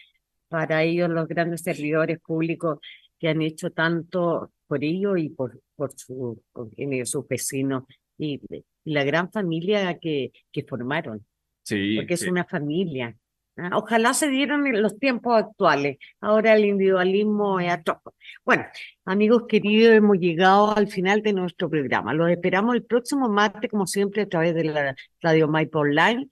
Speaker 3: para ellos, los grandes servidores públicos que han hecho tanto por ellos y por, por, su, quienes- sus vecinos y, y la gran familia que, que formaron,
Speaker 4: Sí,
Speaker 3: porque es
Speaker 4: sí.
Speaker 3: una familia. ¿Ah? Ojalá se dieran los tiempos actuales. Ahora el individualismo es atroz. Bueno, amigos queridos, hemos llegado al final de nuestro programa. Los esperamos el próximo martes, como siempre, a través de la Radio Maipo Online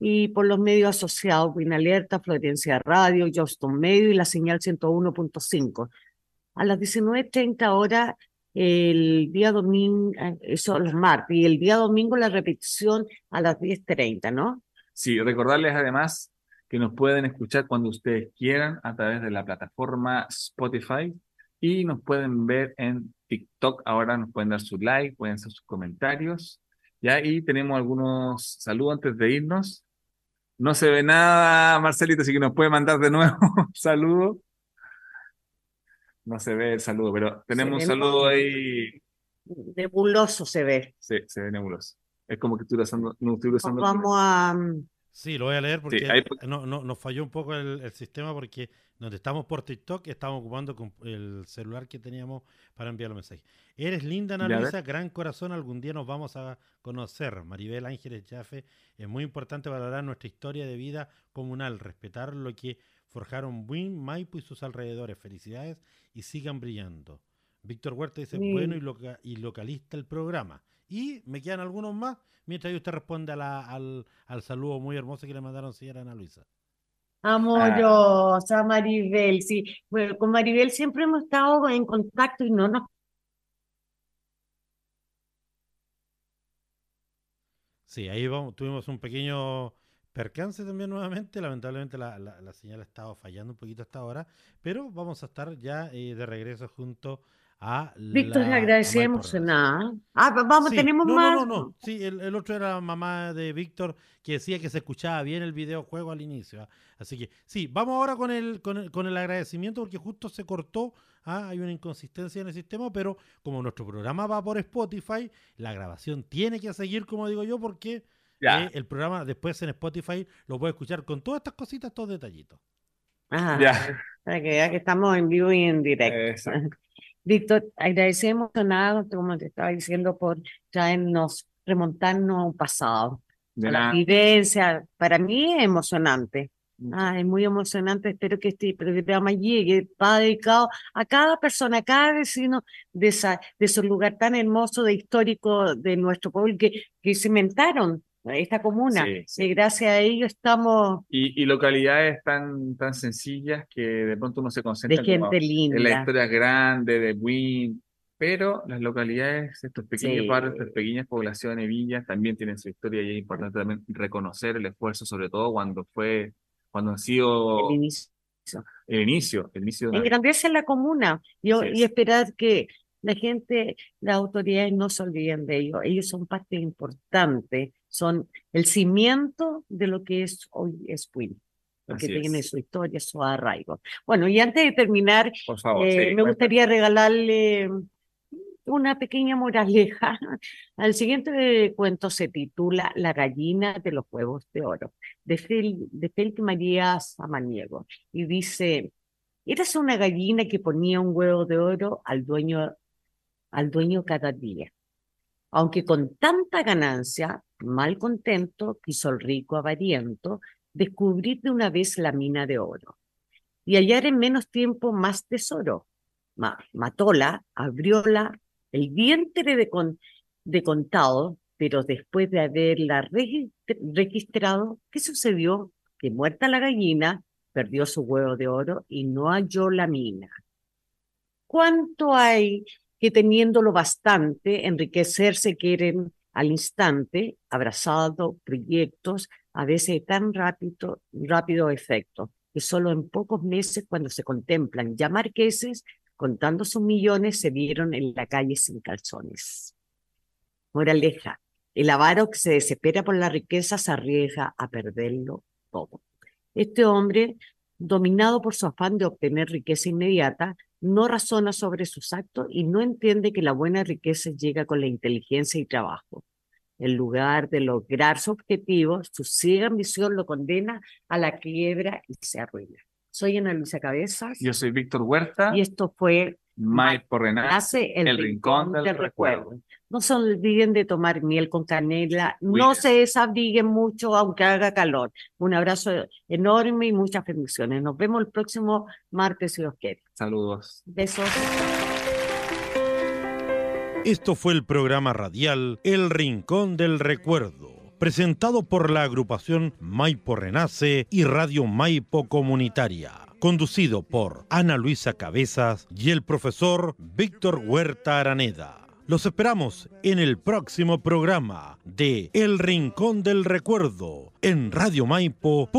Speaker 3: y por los medios asociados, Win Alerta, Florencia Radio, Johnston Medio y la señal 101.5. A las 19.30 horas el día domingo, eh, eso los martes, y el día domingo la repetición a las 10.30, ¿no?
Speaker 4: Sí, recordarles además que nos pueden escuchar cuando ustedes quieran a través de la plataforma Spotify y nos pueden ver en TikTok. Ahora nos pueden dar su like, pueden hacer sus comentarios. Y tenemos algunos saludos antes de irnos. No se ve nada, Marcelito, así que nos puede mandar de nuevo un saludo. No se ve el saludo, pero tenemos un saludo ahí.
Speaker 3: Nebuloso se ve.
Speaker 4: Sí, se ve nebuloso. Es como que no estoy usando.
Speaker 3: Vamos a...
Speaker 2: Sí, lo voy a leer porque
Speaker 4: ahí-
Speaker 2: no, no, nos falló un poco el, el sistema porque donde estamos por TikTok estamos ocupando con el celular que teníamos para enviar los mensajes. Eres linda, Ana. Luisa, gran corazón, algún día nos vamos a conocer. Maribel Ángeles Jaffe, es muy importante valorar nuestra historia de vida comunal, respetar lo que forjaron Buin, Maipo y sus alrededores. Felicidades y sigan brillando. Víctor Huerta dice,
Speaker 3: Sí.
Speaker 2: bueno y, loca- y localista el programa. Y me quedan algunos más, mientras usted responde a la- al, al saludo muy hermoso que le mandaron señora Ana Luisa.
Speaker 3: Amorosa Maribel, sí. Bueno, con Maribel siempre hemos estado en contacto y no nos
Speaker 2: Sí, ahí vamos, tuvimos un pequeño percance también nuevamente. Lamentablemente la, la, la señal ha estado fallando un poquito hasta ahora, pero vamos a estar ya eh, de regreso junto a
Speaker 3: Víctor, le agradecemos nada. Ah, va- vamos,
Speaker 2: Sí,
Speaker 3: tenemos
Speaker 2: no,
Speaker 3: más.
Speaker 2: No, no, no. Sí, el, el otro era la mamá de Víctor que decía que se escuchaba bien el videojuego al inicio. ¿ah? Así que sí, vamos ahora con el, con el, con el agradecimiento porque justo se cortó. ¿ah? Hay una inconsistencia en el sistema, pero como nuestro programa va por Spotify, la grabación tiene que seguir, como digo yo, porque
Speaker 4: Ya.
Speaker 2: eh, el programa después en Spotify lo puede escuchar con todas estas cositas, estos detallitos.
Speaker 3: Ah,
Speaker 4: Ya.
Speaker 3: para que vea que estamos en vivo y en directo.
Speaker 4: Exacto.
Speaker 3: Víctor, agradecemos nada, como te estaba diciendo, por traernos, remontarnos a un pasado,
Speaker 4: De
Speaker 3: a la vivencia. Para mí es emocionante. Ah, es muy emocionante. Espero que este programa llegue. Va dedicado a cada persona, a cada vecino de, esa, de ese lugar tan hermoso, de histórico de nuestro pueblo, que, que cimentaron esta comuna.
Speaker 4: Sí,
Speaker 3: Y gracias a ello estamos
Speaker 4: Y, y localidades tan, tan sencillas que de pronto uno se
Speaker 3: de
Speaker 4: concentra como
Speaker 3: gente
Speaker 4: en la
Speaker 3: linda.
Speaker 4: historia grande de Wynn, pero las localidades, estos pequeños
Speaker 3: Sí.
Speaker 4: barrios, estas pequeñas poblaciones, villas, también tienen su historia y es importante también reconocer el esfuerzo, sobre todo cuando fue, cuando ha sido
Speaker 3: El inicio.
Speaker 4: el inicio, el inicio de
Speaker 3: la comuna y,
Speaker 4: Así
Speaker 3: y
Speaker 4: es.
Speaker 3: esperar que la gente, las autoridades no se olviden de ellos. Ellos son parte importante, son el cimiento de lo que es hoy es Win, porque
Speaker 4: Así
Speaker 3: tiene
Speaker 4: es.
Speaker 3: su historia, su arraigo. Bueno, y antes de terminar,
Speaker 4: favor,
Speaker 3: eh,
Speaker 4: sí,
Speaker 3: me gustaría regalarle una pequeña moraleja. Al siguiente cuento se titula La gallina de los huevos de oro, de, Fel, de Felipe María Samaniego, y dice, érase una gallina que ponía un huevo de oro al dueño, al dueño cada día. Aunque con tanta ganancia, mal contento, quiso el rico avariento descubrir de una vez la mina de oro y hallar en menos tiempo más tesoro. Ma- matóla, abrióla, el vientre de, de contado, pero después de haberla regis- registrado, ¿qué sucedió? Que muerta la gallina, perdió su huevo de oro y no halló la mina. ¿Cuánto hay que teniéndolo bastante, enriquecerse quieren al instante, abrazado proyectos, a veces tan rápido, rápido efecto, que solo en pocos meses, cuando se contemplan ya marqueses, contando sus millones, se vieron en la calle sin calzones. Moraleja, el avaro que se desespera por la riqueza se arriesga a perderlo todo. Este hombre, dominado por su afán de obtener riqueza inmediata, no razona sobre sus actos y no entiende que la buena riqueza llega con la inteligencia y trabajo. En lugar de lograr su objetivo, su ciega ambición lo condena a la quiebra y se arruina. Soy Ana Luisa Cabezas
Speaker 4: Yo soy Víctor Huerta,
Speaker 3: y esto fue
Speaker 4: Renace,
Speaker 3: Nace el,
Speaker 4: El Rincón del
Speaker 3: Recuerdo. No se olviden de tomar miel con canela, no se desabriguen mucho aunque haga calor. Un abrazo enorme y muchas bendiciones. Nos vemos el próximo martes si Dios quiere.
Speaker 4: Saludos.
Speaker 3: Besos.
Speaker 2: Esto fue el programa radial El Rincón del Recuerdo, presentado por la agrupación Maipo Renace y Radio Maipo Comunitaria, conducido por Ana Luisa Cabezas y el profesor Víctor Huerta Araneda. Los esperamos en el próximo programa de El Rincón del Recuerdo en radiomaipo.cl.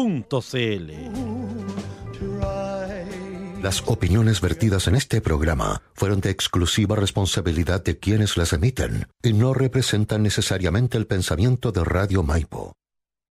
Speaker 10: Las opiniones vertidas en este programa fueron de exclusiva responsabilidad de quienes las emiten y no representan necesariamente el pensamiento de Radio Maipo.